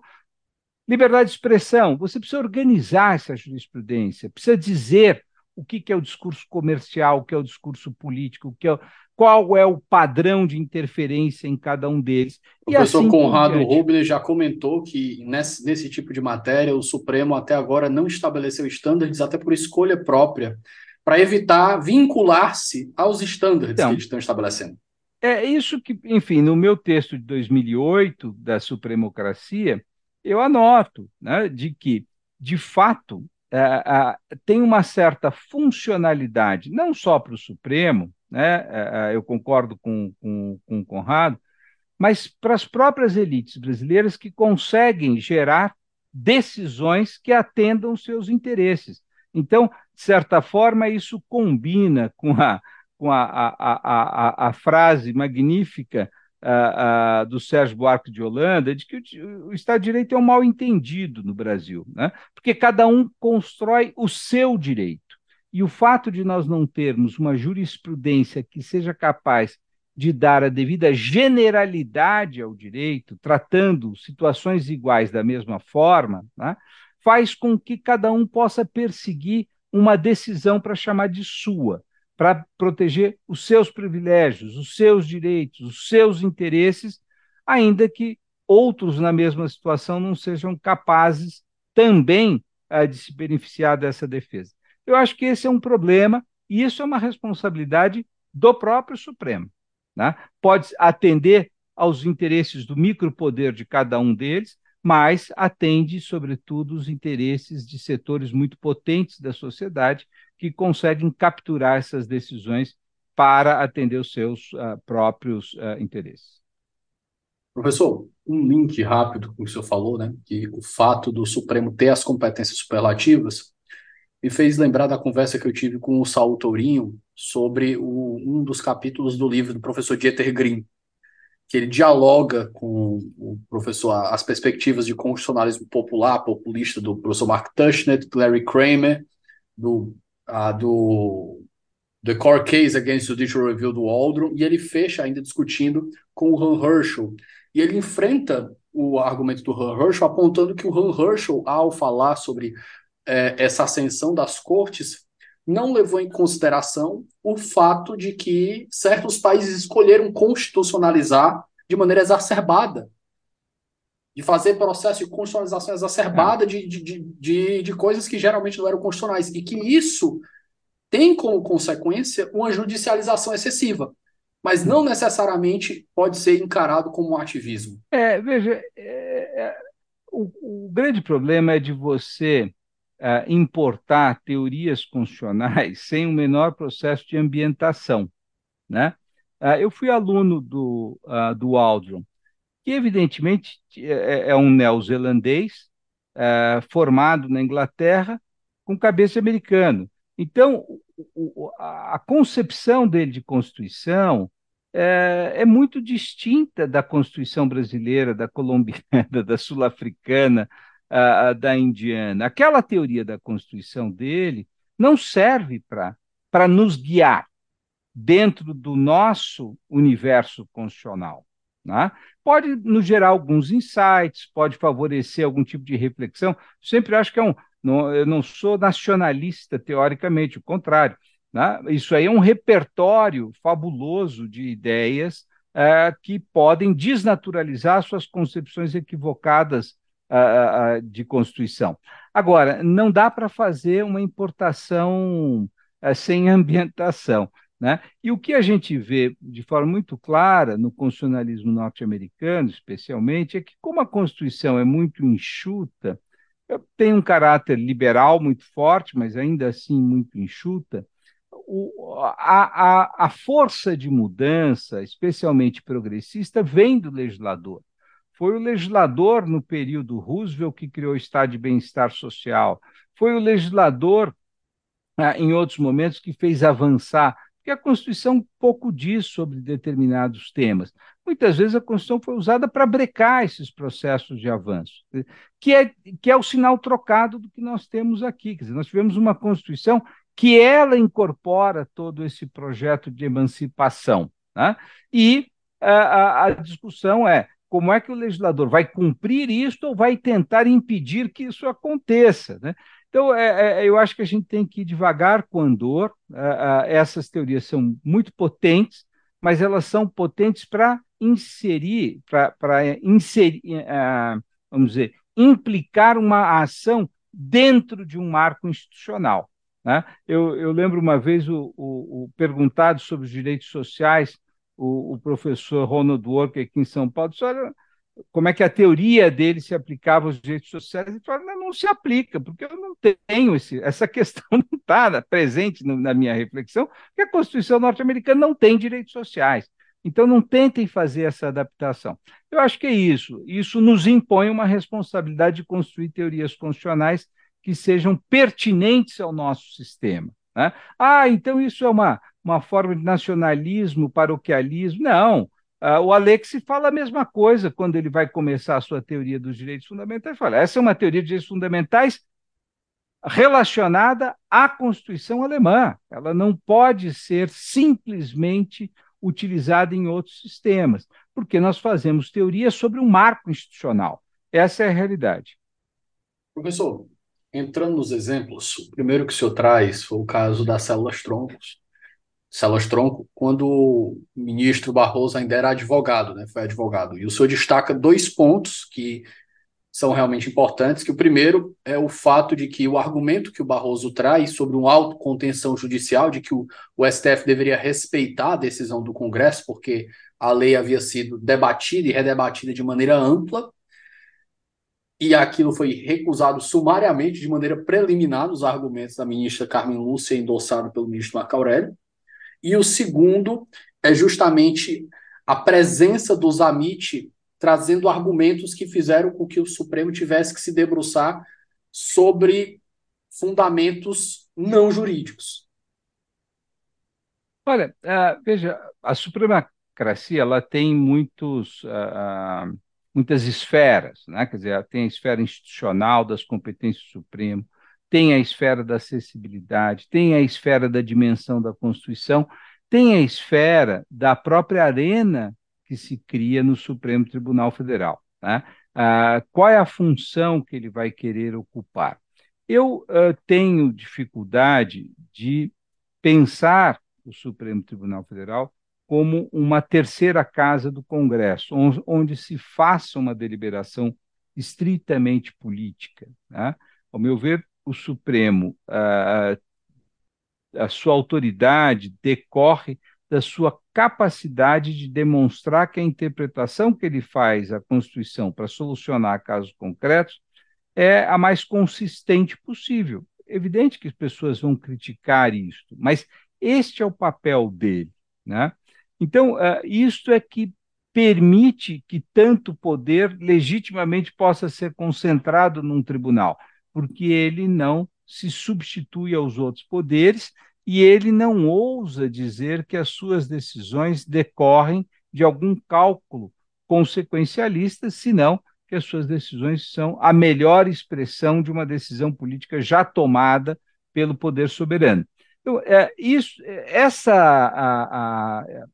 liberdade de expressão, você precisa organizar essa jurisprudência, precisa dizer o que, é o discurso comercial, o que é o discurso político, o que é, qual é o padrão de interferência em cada um deles. O professor assim Conrado Rubner já comentou que nesse, nesse tipo de matéria o Supremo até agora não estabeleceu estándares, até por escolha própria, para evitar vincular-se aos estándares então, que eles estão estabelecendo. É isso que, enfim, no meu texto de 2008 da Supremocracia, eu anoto né, de que, de fato, é, tem uma certa funcionalidade, não só para o Supremo, né, é, é, eu concordo com, com, com o Conrado, mas para as próprias elites brasileiras que conseguem gerar decisões que atendam seus interesses. Então, de certa forma, isso combina com a, com a, a, a, a frase magnífica uh, uh, do Sérgio Buarque de Holanda de que o, o, Estado de Direito é um mal entendido no Brasil, né? porque cada um constrói o seu direito. E o fato de nós não termos uma jurisprudência que seja capaz de dar a devida generalidade ao direito, tratando situações iguais da mesma forma, né? faz com que cada um possa perseguir uma decisão para chamar de sua para proteger os seus privilégios, os seus direitos, os seus interesses, ainda que outros na mesma situação não sejam capazes também uh, de se beneficiar dessa defesa. Eu acho que esse é um problema e isso é uma responsabilidade do próprio Supremo. Né? Pode atender aos interesses do micropoder de cada um deles, mas atende, sobretudo, os interesses de setores muito potentes da sociedade que conseguem capturar essas decisões para atender os seus uh, próprios uh, interesses. Professor, um link rápido com o que o senhor falou, né? Que o fato do Supremo ter as competências superlativas me fez lembrar da conversa que eu tive com o Saul Tourinho sobre o, um dos capítulos do livro do professor Dieter Green, que ele dialoga com o professor as perspectivas de constitucionalismo popular, populista do professor Mark Tushnet, Larry Kramer, do, a, do The Core Case Against Judicial Review do Waldron, e ele fecha ainda discutindo com o Han Herschel, e ele enfrenta o argumento do Han Herschel apontando que o Han Herschel, ao falar sobre é, essa ascensão das cortes, não levou em consideração o fato de que certos países escolheram constitucionalizar de maneira exacerbada, de fazer processo de constitucionalização exacerbada é. de, de, de, de coisas que geralmente não eram constitucionais, e que isso tem como consequência uma judicialização excessiva mas não necessariamente pode ser encarado como um ativismo. É, veja, é, é, o, o, grande problema é de você é, importar teorias constitucionais *laughs* sem o menor processo de ambientação. Né? É, eu fui aluno do, uh, do Aldrin, que evidentemente é, é um neozelandês formado na Inglaterra com cabeça americano. Então, a concepção dele de Constituição é, é muito distinta da Constituição brasileira, da colombiana, *laughs* da sul-africana, da indiana. Aquela teoria da Constituição dele não serve para nos guiar dentro do nosso universo constitucional. Né? Pode nos gerar alguns insights, pode favorecer algum tipo de reflexão. Sempre acho que é um. Não, eu não sou nacionalista, teoricamente, o contrário. Né? Isso aí é um repertório fabuloso de ideias uh, que podem desnaturalizar suas concepções equivocadas de Constituição. Agora, não dá para fazer uma importação sem ambientação. Né? E o que a gente vê de forma muito clara no constitucionalismo norte-americano, especialmente, é que, como a Constituição é muito enxuta, tem um caráter liberal muito forte, mas ainda assim muito enxuta, o, a, a, a força de mudança, especialmente progressista, vem do legislador. Foi o legislador, no período Roosevelt, que criou o Estado de Bem-Estar Social. Foi o legislador, ah, em outros momentos, que fez avançar. Porque a Constituição pouco diz sobre determinados temas. Muitas vezes a Constituição foi usada para brecar esses processos de avanço, que é, que é o sinal trocado do que nós temos aqui. Quer dizer, nós tivemos uma Constituição que ela incorpora todo esse projeto de emancipação. Né? E a, a, discussão é como é que o legislador vai cumprir isso ou vai tentar impedir que isso aconteça. Né? Então, é, é, eu acho que a gente tem que ir devagar com andor. É, essas teorias são muito potentes, mas elas são potentes para inserir, para inserir, é, vamos dizer, implicar uma ação dentro de um marco institucional. Né? Eu, eu, lembro uma vez o, o, o, perguntado sobre os direitos sociais, o, o professor Ronald Worker aqui em São Paulo disse, olha, como é que a teoria dele se aplicava aos direitos sociais, ele falou, não, não se aplica, porque eu não tenho esse, essa *laughs* questão não está presente no, na minha reflexão, porque a Constituição norte-americana não tem direitos sociais. Então, não tentem fazer essa adaptação. Eu acho que é isso. Isso nos impõe uma responsabilidade de construir teorias constitucionais que sejam pertinentes ao nosso sistema. Né? Ah, então isso é uma, uma forma de nacionalismo, paroquialismo. Não. Uh, o Alex fala a mesma coisa quando ele vai começar a sua teoria dos direitos fundamentais. Fala, essa é uma teoria de direitos fundamentais relacionada à Constituição alemã. Ela não pode ser simplesmente utilizada em outros sistemas, porque nós fazemos teoria sobre um marco institucional. Essa é a realidade. Professor, Entrando nos exemplos, o primeiro que o senhor traz foi o caso das células troncos. Células tronco, quando o ministro Barroso ainda era advogado, né? Foi advogado. E o senhor destaca dois pontos que são realmente importantes, que o primeiro é o fato de que o argumento que o Barroso traz sobre uma autocontenção judicial, de que o, o STF deveria respeitar a decisão do Congresso, porque a lei havia sido debatida e redebatida de maneira ampla, e aquilo foi recusado sumariamente, de maneira preliminar, nos argumentos da ministra Carmen Lúcia, endossado pelo ministro Marco Aurélio. E o segundo é justamente a presença do Zamit trazendo argumentos que fizeram com que o Supremo tivesse que se debruçar sobre fundamentos não jurídicos. Olha, uh, veja, a supremacracia ela tem muitos uh, muitas esferas, né? quer dizer, tem a esfera institucional das competências do Supremo, tem a esfera da acessibilidade, tem a esfera da dimensão da Constituição, tem a esfera da própria arena que se cria no Supremo Tribunal Federal. Né? Ah, qual é a função que ele vai querer ocupar? Eu uh, tenho dificuldade de pensar o Supremo Tribunal Federal como uma terceira casa do Congresso, onde se faça uma deliberação estritamente política. Né? Ao meu ver, o Supremo, a, a sua autoridade decorre da sua capacidade de demonstrar que a interpretação que ele faz à Constituição para solucionar casos concretos é a mais consistente possível. Evidente que as pessoas vão criticar isto, mas este é o papel dele. Né? Então, uh, isto é que permite que tanto poder legitimamente possa ser concentrado num tribunal, porque ele não se substitui aos outros poderes e ele não ousa dizer que as suas decisões decorrem de algum cálculo consequencialista, senão que as suas decisões são a melhor expressão de uma decisão política já tomada pelo poder soberano. Então, é, isso, essa a, a,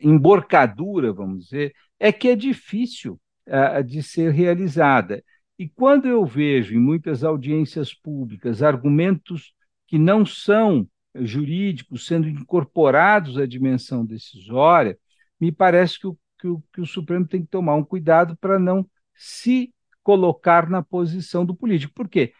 emborcadura, vamos dizer, é que é difícil uh, de ser realizada. E quando eu vejo em muitas audiências públicas argumentos que não são jurídicos sendo incorporados à dimensão decisória, me parece que o, que o, que o Supremo tem que tomar um cuidado para não se colocar na posição do político. Por quê?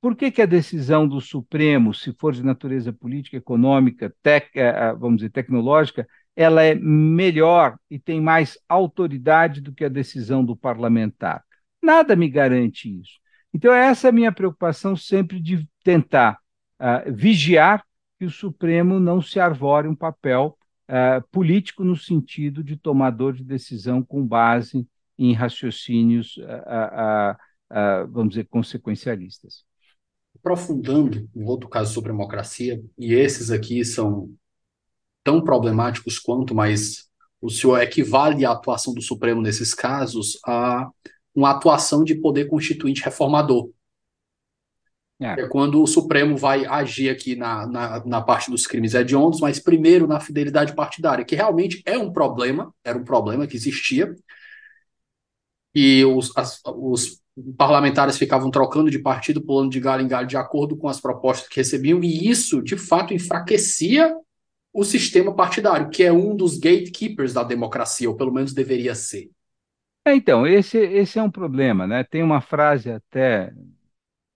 Por que, que, a decisão do Supremo, se for de natureza política, econômica, tec, eh, eh, vamos dizer, tecnológica, ela é melhor e tem mais autoridade do que a decisão do parlamentar. Nada me garante isso. Então, essa é a minha preocupação sempre de tentar uh, vigiar que o Supremo não se arvore um papel uh, político no sentido de tomador de decisão com base em raciocínios, uh, vamos dizer, consequencialistas. Aprofundando um outro caso sobre democracia, e esses aqui são tão problemáticos quanto, mas o senhor equivale a atuação do Supremo nesses casos a uma atuação de poder constituinte reformador. É. é quando o Supremo vai agir aqui na, na, na, parte dos crimes hediondos, mas primeiro na fidelidade partidária, que realmente é um problema, era um problema que existia, e os, as, os parlamentares ficavam trocando de partido, pulando de galho em galho, de acordo com as propostas que recebiam, e isso, de fato, enfraquecia o sistema partidário, que é um dos gatekeepers da democracia, ou pelo menos deveria ser. É, então, esse, esse é um problema, né? Tem uma frase até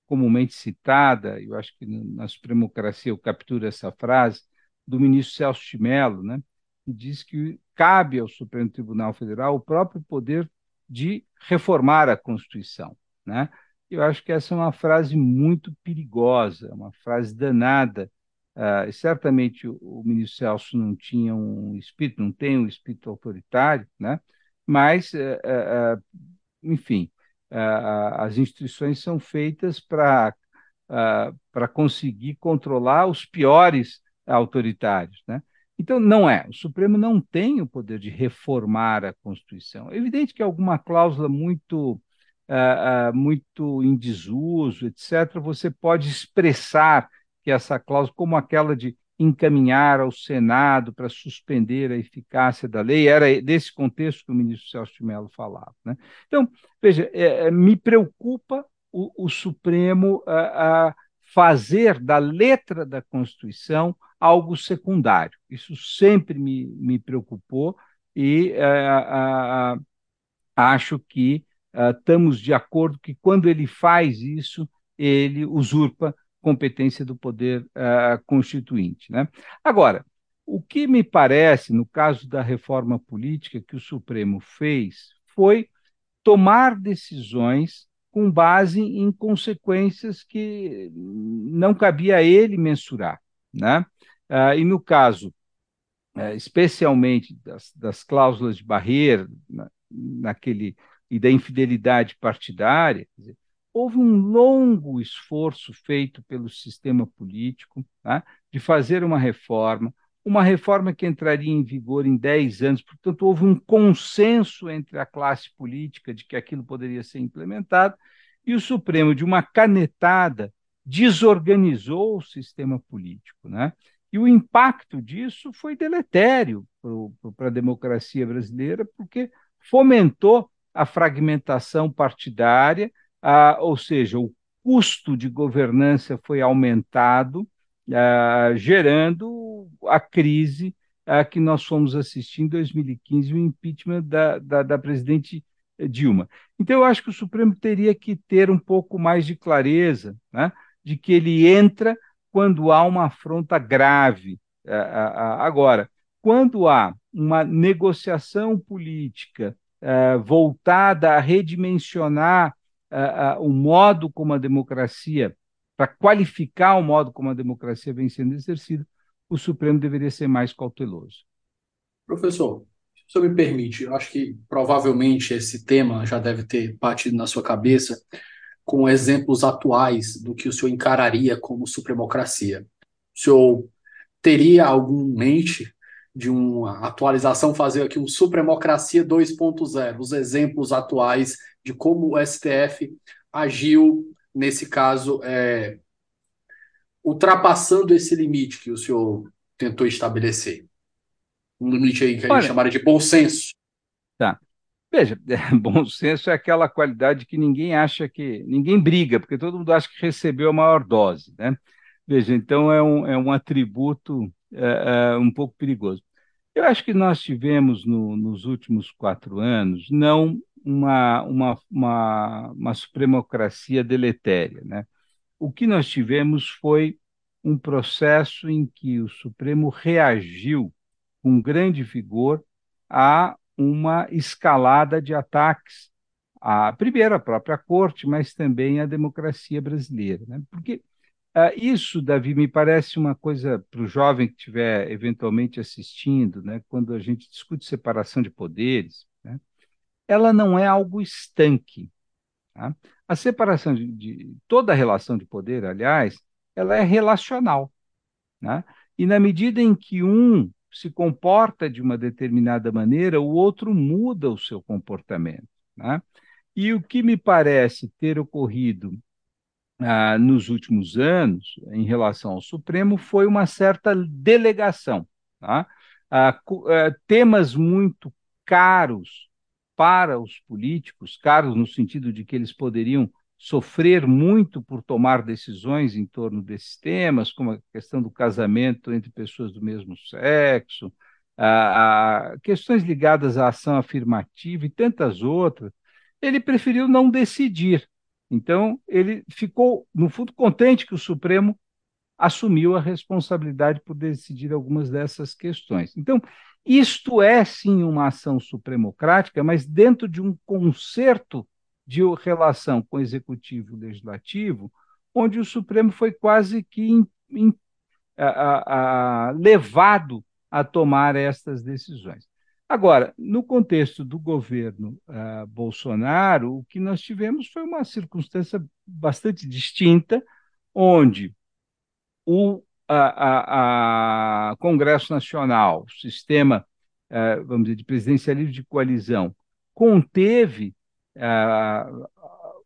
comumente citada, eu acho que na Supremocracia eu capturo essa frase, do ministro Celso de Mello, né? que diz que cabe ao Supremo Tribunal Federal o próprio poder de reformar a Constituição. Né? Eu acho que essa é uma frase muito perigosa, uma frase danada, Uh, certamente o, o, ministro Celso não tinha um espírito, não tem um espírito autoritário, né? Mas, uh, uh, enfim, as instituições são feitas para para conseguir controlar os piores autoritários. Né? Então, não é. O Supremo não tem o poder de reformar a Constituição. É evidente que alguma cláusula muito, muito em desuso, etc., você pode expressar que essa cláusula, como aquela de encaminhar ao Senado para suspender a eficácia da lei, era desse contexto que o ministro Celso de Mello falava. Né? Então, veja, é, é me preocupa o, o Supremo a, a, fazer da letra da Constituição algo secundário. Isso sempre me, me preocupou e a, acho que estamos de acordo que quando ele faz isso, ele usurpa competência do poder uh, constituinte. Né? Agora, o que me parece, no caso da reforma política que o Supremo fez, foi tomar decisões com base em consequências que não cabia a ele mensurar. Né? Ah, e no caso, eh, especialmente das, das cláusulas de barreira, na, naquele e da infidelidade partidária, dizer, houve um longo esforço feito pelo sistema político né, de fazer uma reforma, uma reforma que entraria em vigor em 10 anos, portanto, houve um consenso entre a classe política de que aquilo poderia ser implementado, e o Supremo, de uma canetada, desorganizou o sistema político. Né? E o impacto disso foi deletério para a democracia brasileira, porque fomentou a fragmentação partidária, a, ou seja, o custo de governança foi aumentado, a, gerando a crise a, que nós fomos assistir em 2015, o impeachment da, da, da presidente Dilma. Então, eu acho que o Supremo teria que ter um pouco mais de clareza né, de que ele entra quando há uma afronta grave. Agora, quando há uma negociação política voltada a redimensionar uh, uh, o modo como a democracia, para qualificar o modo como a democracia vem sendo exercida, o Supremo deveria ser mais cauteloso. Professor, se o me permite, eu acho que provavelmente esse tema já deve ter batido na sua cabeça com exemplos atuais do que o senhor encararia como supremocracia. O senhor teria algum mente de uma atualização, fazer aqui um Supremocracia 2.0, os exemplos atuais de como o STF agiu, nesse caso, é, ultrapassando esse limite que o senhor tentou estabelecer. Um limite aí que a gente chamaria de bom senso. Tá. Veja, *laughs* bom senso é aquela qualidade que ninguém acha que. ninguém briga, porque todo mundo acha que recebeu a maior dose. Né? Veja, então é um, é um atributo é, é, um pouco perigoso. Eu acho que nós tivemos no, nos últimos quatro anos não uma, uma, uma, uma supremocracia deletéria. Né? O que nós tivemos foi um processo em que o Supremo reagiu com grande vigor a uma escalada de ataques, a, primeiro a própria corte, mas também a democracia brasileira. Né? Porque isso, Davi, me parece uma coisa para o jovem que estiver eventualmente assistindo, né, quando a gente discute separação de poderes, né, ela não é algo estanque. Tá? A separação de, de, toda a relação de poder, aliás, ela é relacional. Né? E na medida em que um se comporta de uma determinada maneira, o outro muda o seu comportamento. Né? E o que me parece ter ocorrido ah, nos últimos anos, em relação ao Supremo, foi uma certa delegação. Tá? Ah, ah, temas muito caros para os políticos, caros no sentido de que eles poderiam sofrer muito por tomar decisões em torno desses temas, como a questão do casamento entre pessoas do mesmo sexo, a, a questões ligadas à ação afirmativa e tantas outras, ele preferiu não decidir. Então, ele ficou, no fundo, contente que o Supremo assumiu a responsabilidade por decidir algumas dessas questões. Então, isto é sim uma ação supremocrática, mas dentro de um concerto de relação com o executivo e o legislativo, onde o Supremo foi quase que in, in, a, a, a, levado a tomar estas decisões. Agora, no contexto do governo uh, Bolsonaro, o que nós tivemos foi uma circunstância bastante distinta, onde o a, a, a Congresso Nacional, sistema, uh, vamos dizer, de presidencialismo de coalizão, conteve uh,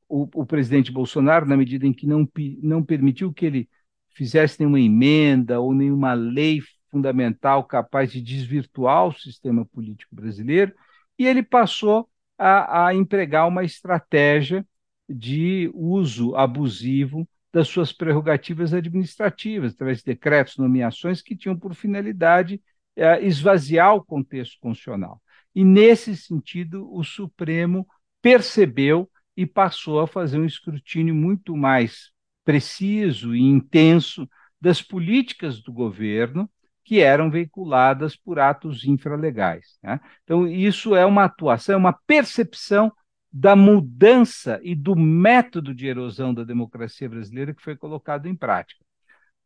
o, o, presidente Bolsonaro na medida em que não, não permitiu que ele fizesse nenhuma emenda ou nenhuma lei fundamental capaz de desvirtuar o sistema político brasileiro, e ele passou a, a empregar uma estratégia de uso abusivo das suas prerrogativas administrativas, através de decretos, nomeações que tinham por finalidade é, esvaziar o contexto constitucional. E, nesse sentido, o Supremo percebeu e passou a fazer um escrutínio muito mais preciso e intenso das políticas do governo que eram veiculadas por atos infralegais. Né? Então, isso é uma atuação, é uma percepção da mudança e do método de erosão da democracia brasileira que foi colocado em prática.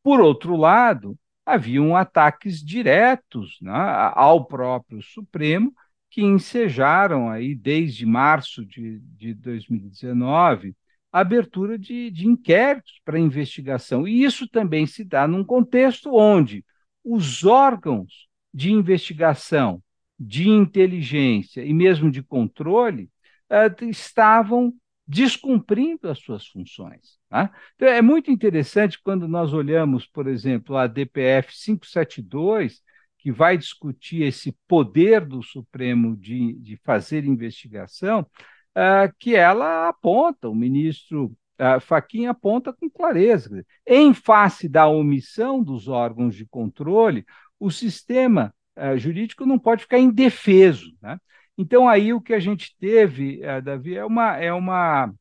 Por outro lado, haviam ataques diretos né, ao próprio Supremo, que ensejaram aí desde março de, de 2019 a abertura de, de inquéritos para investigação. E isso também se dá num contexto onde os órgãos de investigação, de inteligência e mesmo de controle uh, estavam descumprindo as suas funções. Tá? Então, é muito interessante quando nós olhamos, por exemplo, a DPF 572, que vai discutir esse poder do Supremo de, de fazer investigação, uh, que ela aponta, o ministro Fachin aponta com clareza. Em face da omissão dos órgãos de controle, o sistema uh, jurídico não pode ficar indefeso. Né? Então, aí o que a gente teve, uh, Davi, é uma, é uma,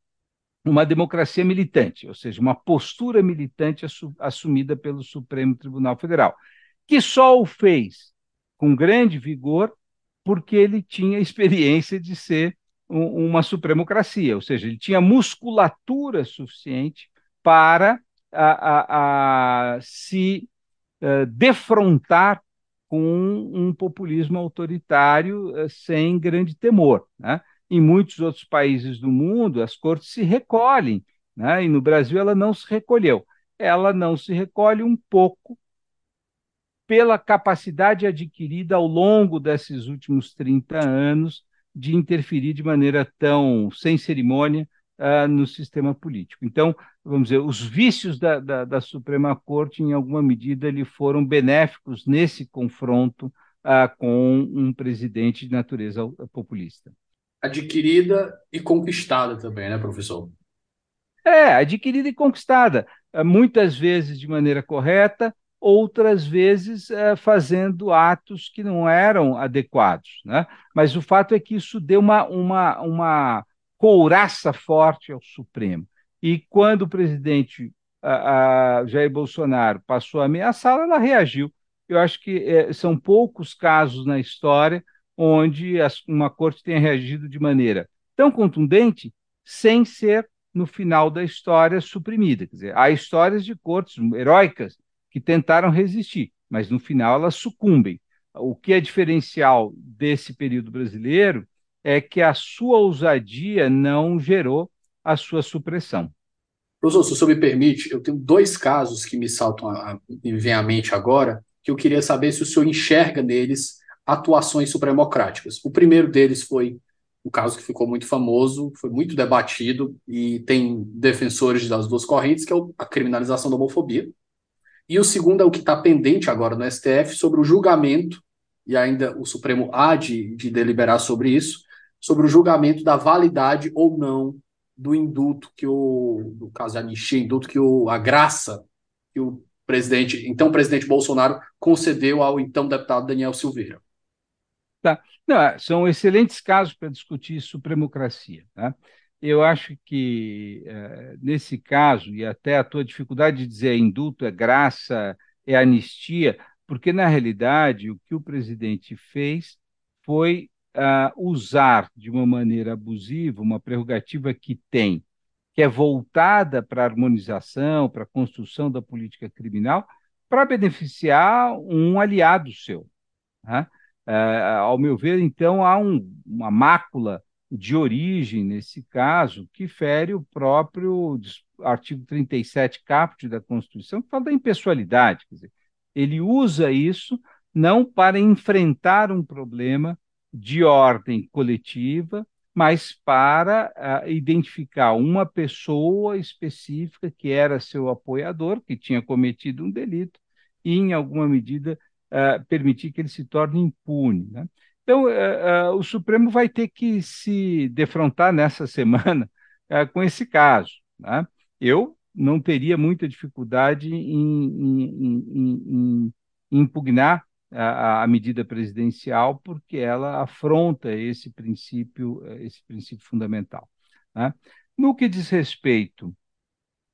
uma democracia militante, ou seja, uma postura militante assumida pelo Supremo Tribunal Federal, que só o fez com grande vigor porque ele tinha *laughs* experiência de ser uma supremocracia, ou seja, ele tinha musculatura suficiente para a, a, a se uh, defrontar com um, populismo autoritário uh, sem grande temor. Né? Em muitos outros países do mundo, as cortes se recolhem, né? e no Brasil ela não se recolheu. Ela não se recolhe um pouco pela capacidade adquirida ao longo desses últimos 30 anos de interferir de maneira tão sem cerimônia uh, no sistema político. Então, vamos dizer, os vícios da, da, da, Suprema Corte, em alguma medida, lhe foram benéficos nesse confronto uh, com um presidente de natureza populista. Adquirida e conquistada também, né, professor? É, adquirida e conquistada, uh, muitas vezes de maneira correta, outras vezes é, fazendo atos que não eram adequados. Né? Mas o fato é que isso deu uma, uma, uma couraça forte ao Supremo. E quando o presidente a, a Jair Bolsonaro passou a ameaçá-la, ela reagiu. Eu acho que é, são poucos casos na história onde as, uma corte tenha reagido de maneira tão contundente sem ser, no final da história, suprimida. Quer dizer, há histórias de cortes heróicas que tentaram resistir, mas no final elas sucumbem. O que é diferencial desse período brasileiro é que a sua ousadia não gerou a sua supressão. Professor, se o senhor me permite, eu tenho dois casos que me saltam, a, me vêm à mente agora, que eu queria saber se o senhor enxerga neles atuações supremocráticas. O primeiro deles foi um caso que ficou muito famoso, foi muito debatido e tem defensores das duas correntes, que é a criminalização da homofobia. E o segundo é o que está pendente agora no STF sobre o julgamento, e ainda o Supremo há de, de deliberar sobre isso, sobre o julgamento da validade ou não do induto que o, no caso de anistia, induto que o, a graça que o presidente, então presidente Bolsonaro concedeu ao então deputado Daniel Silveira. Tá. Não, são excelentes casos para discutir supremocracia. Tá? Eu acho que, eh, nesse caso, e até a tua dificuldade de dizer indulto é graça, é anistia, porque, na realidade, o que o presidente fez foi uh, usar de uma maneira abusiva uma prerrogativa que tem, que é voltada para a harmonização, para a construção da política criminal, para beneficiar um aliado seu. Né? Uh, ao meu ver, então, há um, uma mácula de origem, nesse caso, que fere o próprio artigo 37 caput da Constituição, que fala da impessoalidade. Quer dizer, ele usa isso não para enfrentar um problema de ordem coletiva, mas para uh, identificar uma pessoa específica que era seu apoiador, que tinha cometido um delito, e, em alguma medida, uh, permitir que ele se torne impune. Né? Então, uh, uh, o Supremo vai ter que se defrontar nessa *laughs* semana uh, com esse caso. Né? Eu não teria muita dificuldade em, em, em, em impugnar a, a, medida presidencial, porque ela afronta esse princípio, esse princípio fundamental. Né? No que diz respeito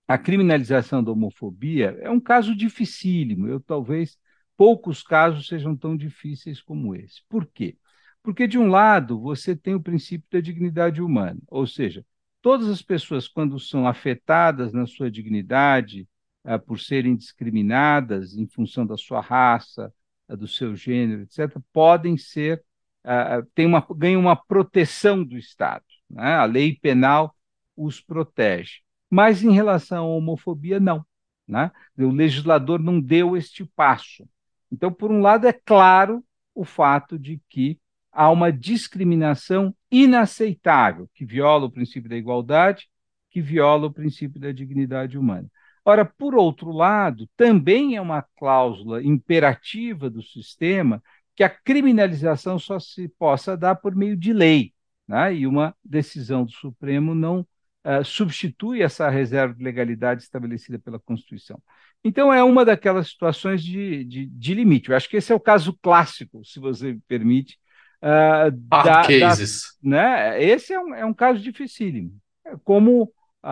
à criminalização da homofobia, é um caso dificílimo. Eu talvez poucos casos sejam tão difíceis como esse. Por quê? Porque, de um lado, você tem o princípio da dignidade humana, ou seja, todas as pessoas, quando são afetadas na sua dignidade, ah, por serem discriminadas em função da sua raça, ah, do seu gênero, etc., podem ser, ah, tem uma, ganham uma proteção do Estado. Né? A lei penal os protege. Mas em relação à homofobia, não. Né? O legislador não deu este passo. Então, por um lado, é claro o fato de que há uma discriminação inaceitável, que viola o princípio da igualdade, que viola o princípio da dignidade humana. Ora, por outro lado, também é uma cláusula imperativa do sistema que a criminalização só se possa dar por meio de lei, né? e uma decisão do Supremo não uh, substitui essa reserva de legalidade estabelecida pela Constituição. Então, é uma daquelas situações de, de, de limite. Eu acho que esse é o caso clássico, se você me permite. Uh, da, cases. Da, né? Esse é um, é um caso dificílimo. É como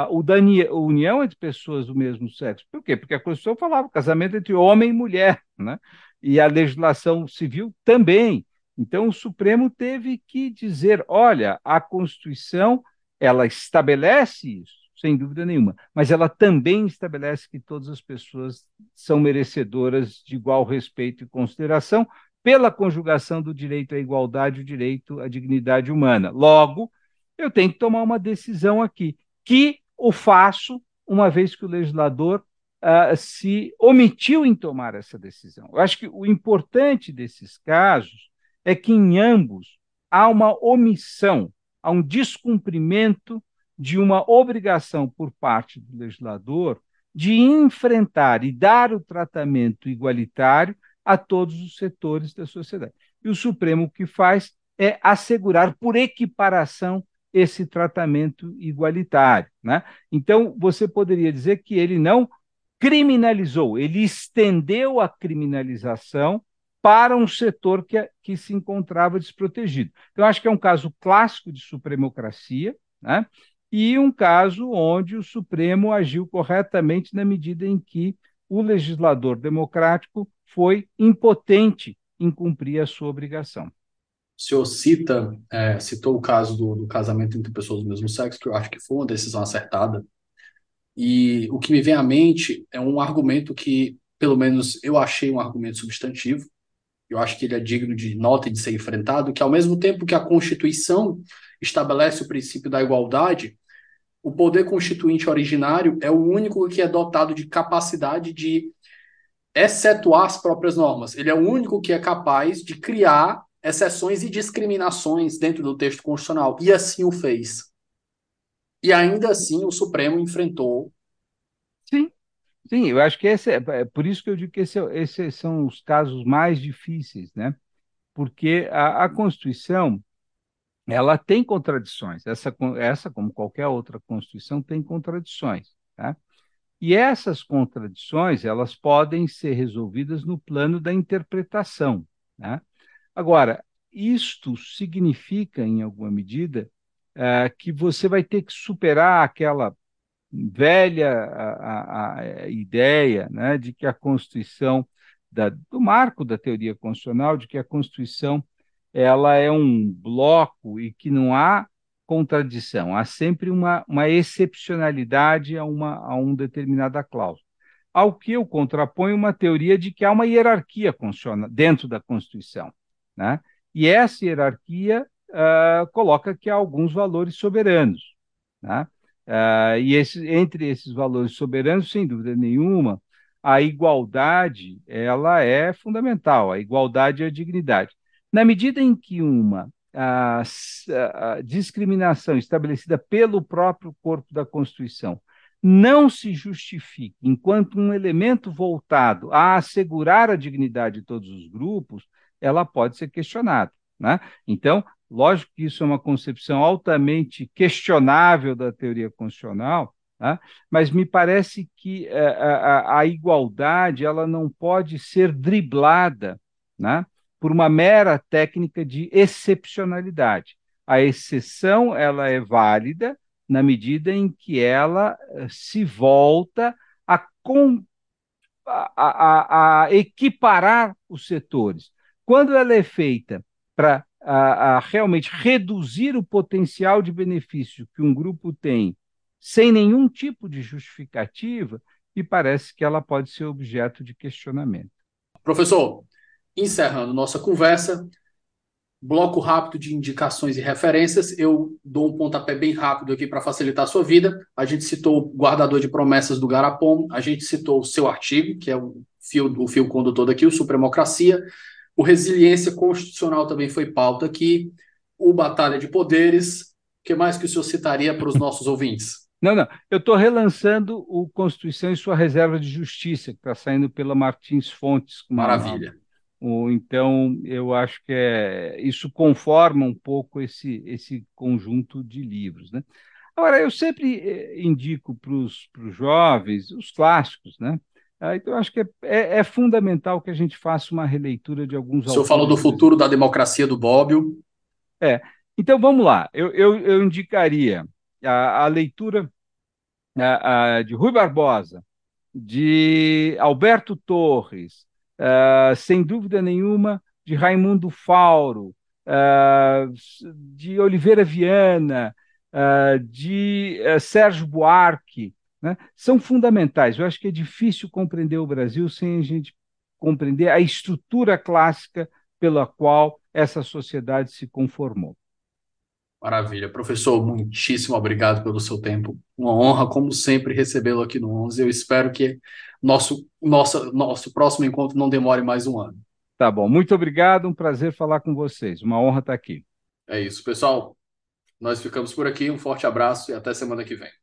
o da união entre pessoas do mesmo sexo. Por quê? Porque a Constituição falava casamento entre homem e mulher, né? e a legislação civil também. Então, o Supremo teve que dizer: olha, a Constituição ela estabelece isso, sem dúvida nenhuma, mas ela também estabelece que todas as pessoas são merecedoras de igual respeito e consideração pela conjugação do direito à igualdade e o direito à dignidade humana. Logo, eu tenho que tomar uma decisão aqui, que o faço, uma vez que o legislador uh, se omitiu em tomar essa decisão. Eu acho que o importante desses casos é que em ambos há uma omissão, há um descumprimento de uma obrigação por parte do legislador de enfrentar e dar o tratamento igualitário a todos os setores da sociedade. E o Supremo o que faz é assegurar por equiparação esse tratamento igualitário. Né? Então, você poderia dizer que ele não criminalizou, ele estendeu a criminalização para um setor que, que se encontrava desprotegido. Então, acho que é um caso clássico de supremocracia, né? e um caso onde o Supremo agiu corretamente na medida em que o legislador democrático foi impotente em cumprir a sua obrigação o senhor cita, é, citou o caso do, do, casamento entre pessoas do mesmo sexo, que eu acho que foi uma decisão acertada. E o que me vem à mente é um argumento que, pelo menos, eu achei um argumento substantivo. Eu acho que ele é digno de nota e de ser enfrentado, que ao mesmo tempo que a Constituição estabelece o princípio da igualdade, o poder constituinte originário é o único que é dotado de capacidade de excetuar as próprias normas. Ele é o único que é capaz de criar exceções e discriminações dentro do texto constitucional, e assim o fez. E ainda assim o Supremo enfrentou. Sim, sim, eu acho que esse é, é por isso que eu digo que esse, é, esses são os casos mais difíceis, né? Porque a, a Constituição ela tem contradições. Essa, essa, como qualquer outra Constituição, tem contradições. Tá? E essas contradições elas podem ser resolvidas no plano da interpretação. Né? Agora, isto significa, em alguma medida, é, que você vai ter que superar aquela velha a, a, ideia né, de que a Constituição, da, do marco da teoria constitucional, de que a Constituição ela é um bloco e que não há contradição, há sempre uma, uma excepcionalidade a, uma, a um determinada cláusula. Ao que eu contraponho uma teoria de que há uma hierarquia dentro da Constituição. Né? E essa hierarquia uh, coloca que há alguns valores soberanos. Né? Uh, e esse, entre esses valores soberanos, sem dúvida nenhuma, a igualdade ela é fundamental, a igualdade e a dignidade. Na medida em que uma a, a discriminação estabelecida pelo próprio corpo da Constituição não se justifique enquanto um elemento voltado a assegurar a dignidade de todos os grupos, ela pode ser questionada. Né? Então, lógico que isso é uma concepção altamente questionável da teoria constitucional, né? mas me parece que a, eh, a, a, igualdade ela não pode ser driblada né? Por uma mera técnica de excepcionalidade. A exceção ela é válida na medida em que ela eh, se volta a, com, a, a, a equiparar os setores. Quando ela é feita para realmente reduzir o potencial de benefício que um grupo tem sem nenhum tipo de justificativa, e parece que ela pode ser objeto de questionamento. Professor, encerrando nossa conversa, bloco rápido de indicações e referências. Eu dou um pontapé bem rápido aqui para facilitar a sua vida. A gente citou o Guardador de Promessas do Garapom, a gente citou o seu artigo, que é o fio, o fio condutor daqui, o Supremocracia. O Resiliência Constitucional também foi pauta aqui. O Batalha de Poderes. O que mais que o senhor citaria para os nossos ouvintes? Não, não. Eu estou relançando o Constituição e sua Reserva de Justiça, que está saindo pela Martins Fontes. Maravilha. Então, eu acho que é, isso conforma um pouco esse, esse conjunto de livros. Né? Agora, eu sempre eh, indico para os jovens os clássicos, né? Ah, então, eu acho que é, é, é, fundamental que a gente faça uma releitura de alguns. O senhor falou do futuro da democracia do Bobbio. É. Então, vamos lá. Eu, eu, eu indicaria a, a leitura a, a, de Rui Barbosa, de Alberto Torres, uh, sem dúvida nenhuma, de Raimundo Fauro, uh, de Oliveira Viana, uh, de Sérgio Buarque, né? são fundamentais. Eu acho que é difícil compreender o Brasil sem a gente compreender a estrutura clássica pela qual essa sociedade se conformou. Maravilha. Professor, muitíssimo obrigado pelo seu tempo. Uma honra, como sempre, recebê-lo aqui no 11. Eu espero que nosso, nosso, nosso próximo encontro não demore mais um ano. Tá bom. Muito obrigado. Um prazer falar com vocês. Uma honra estar aqui. É isso, pessoal. Nós ficamos por aqui. Um forte abraço e até semana que vem.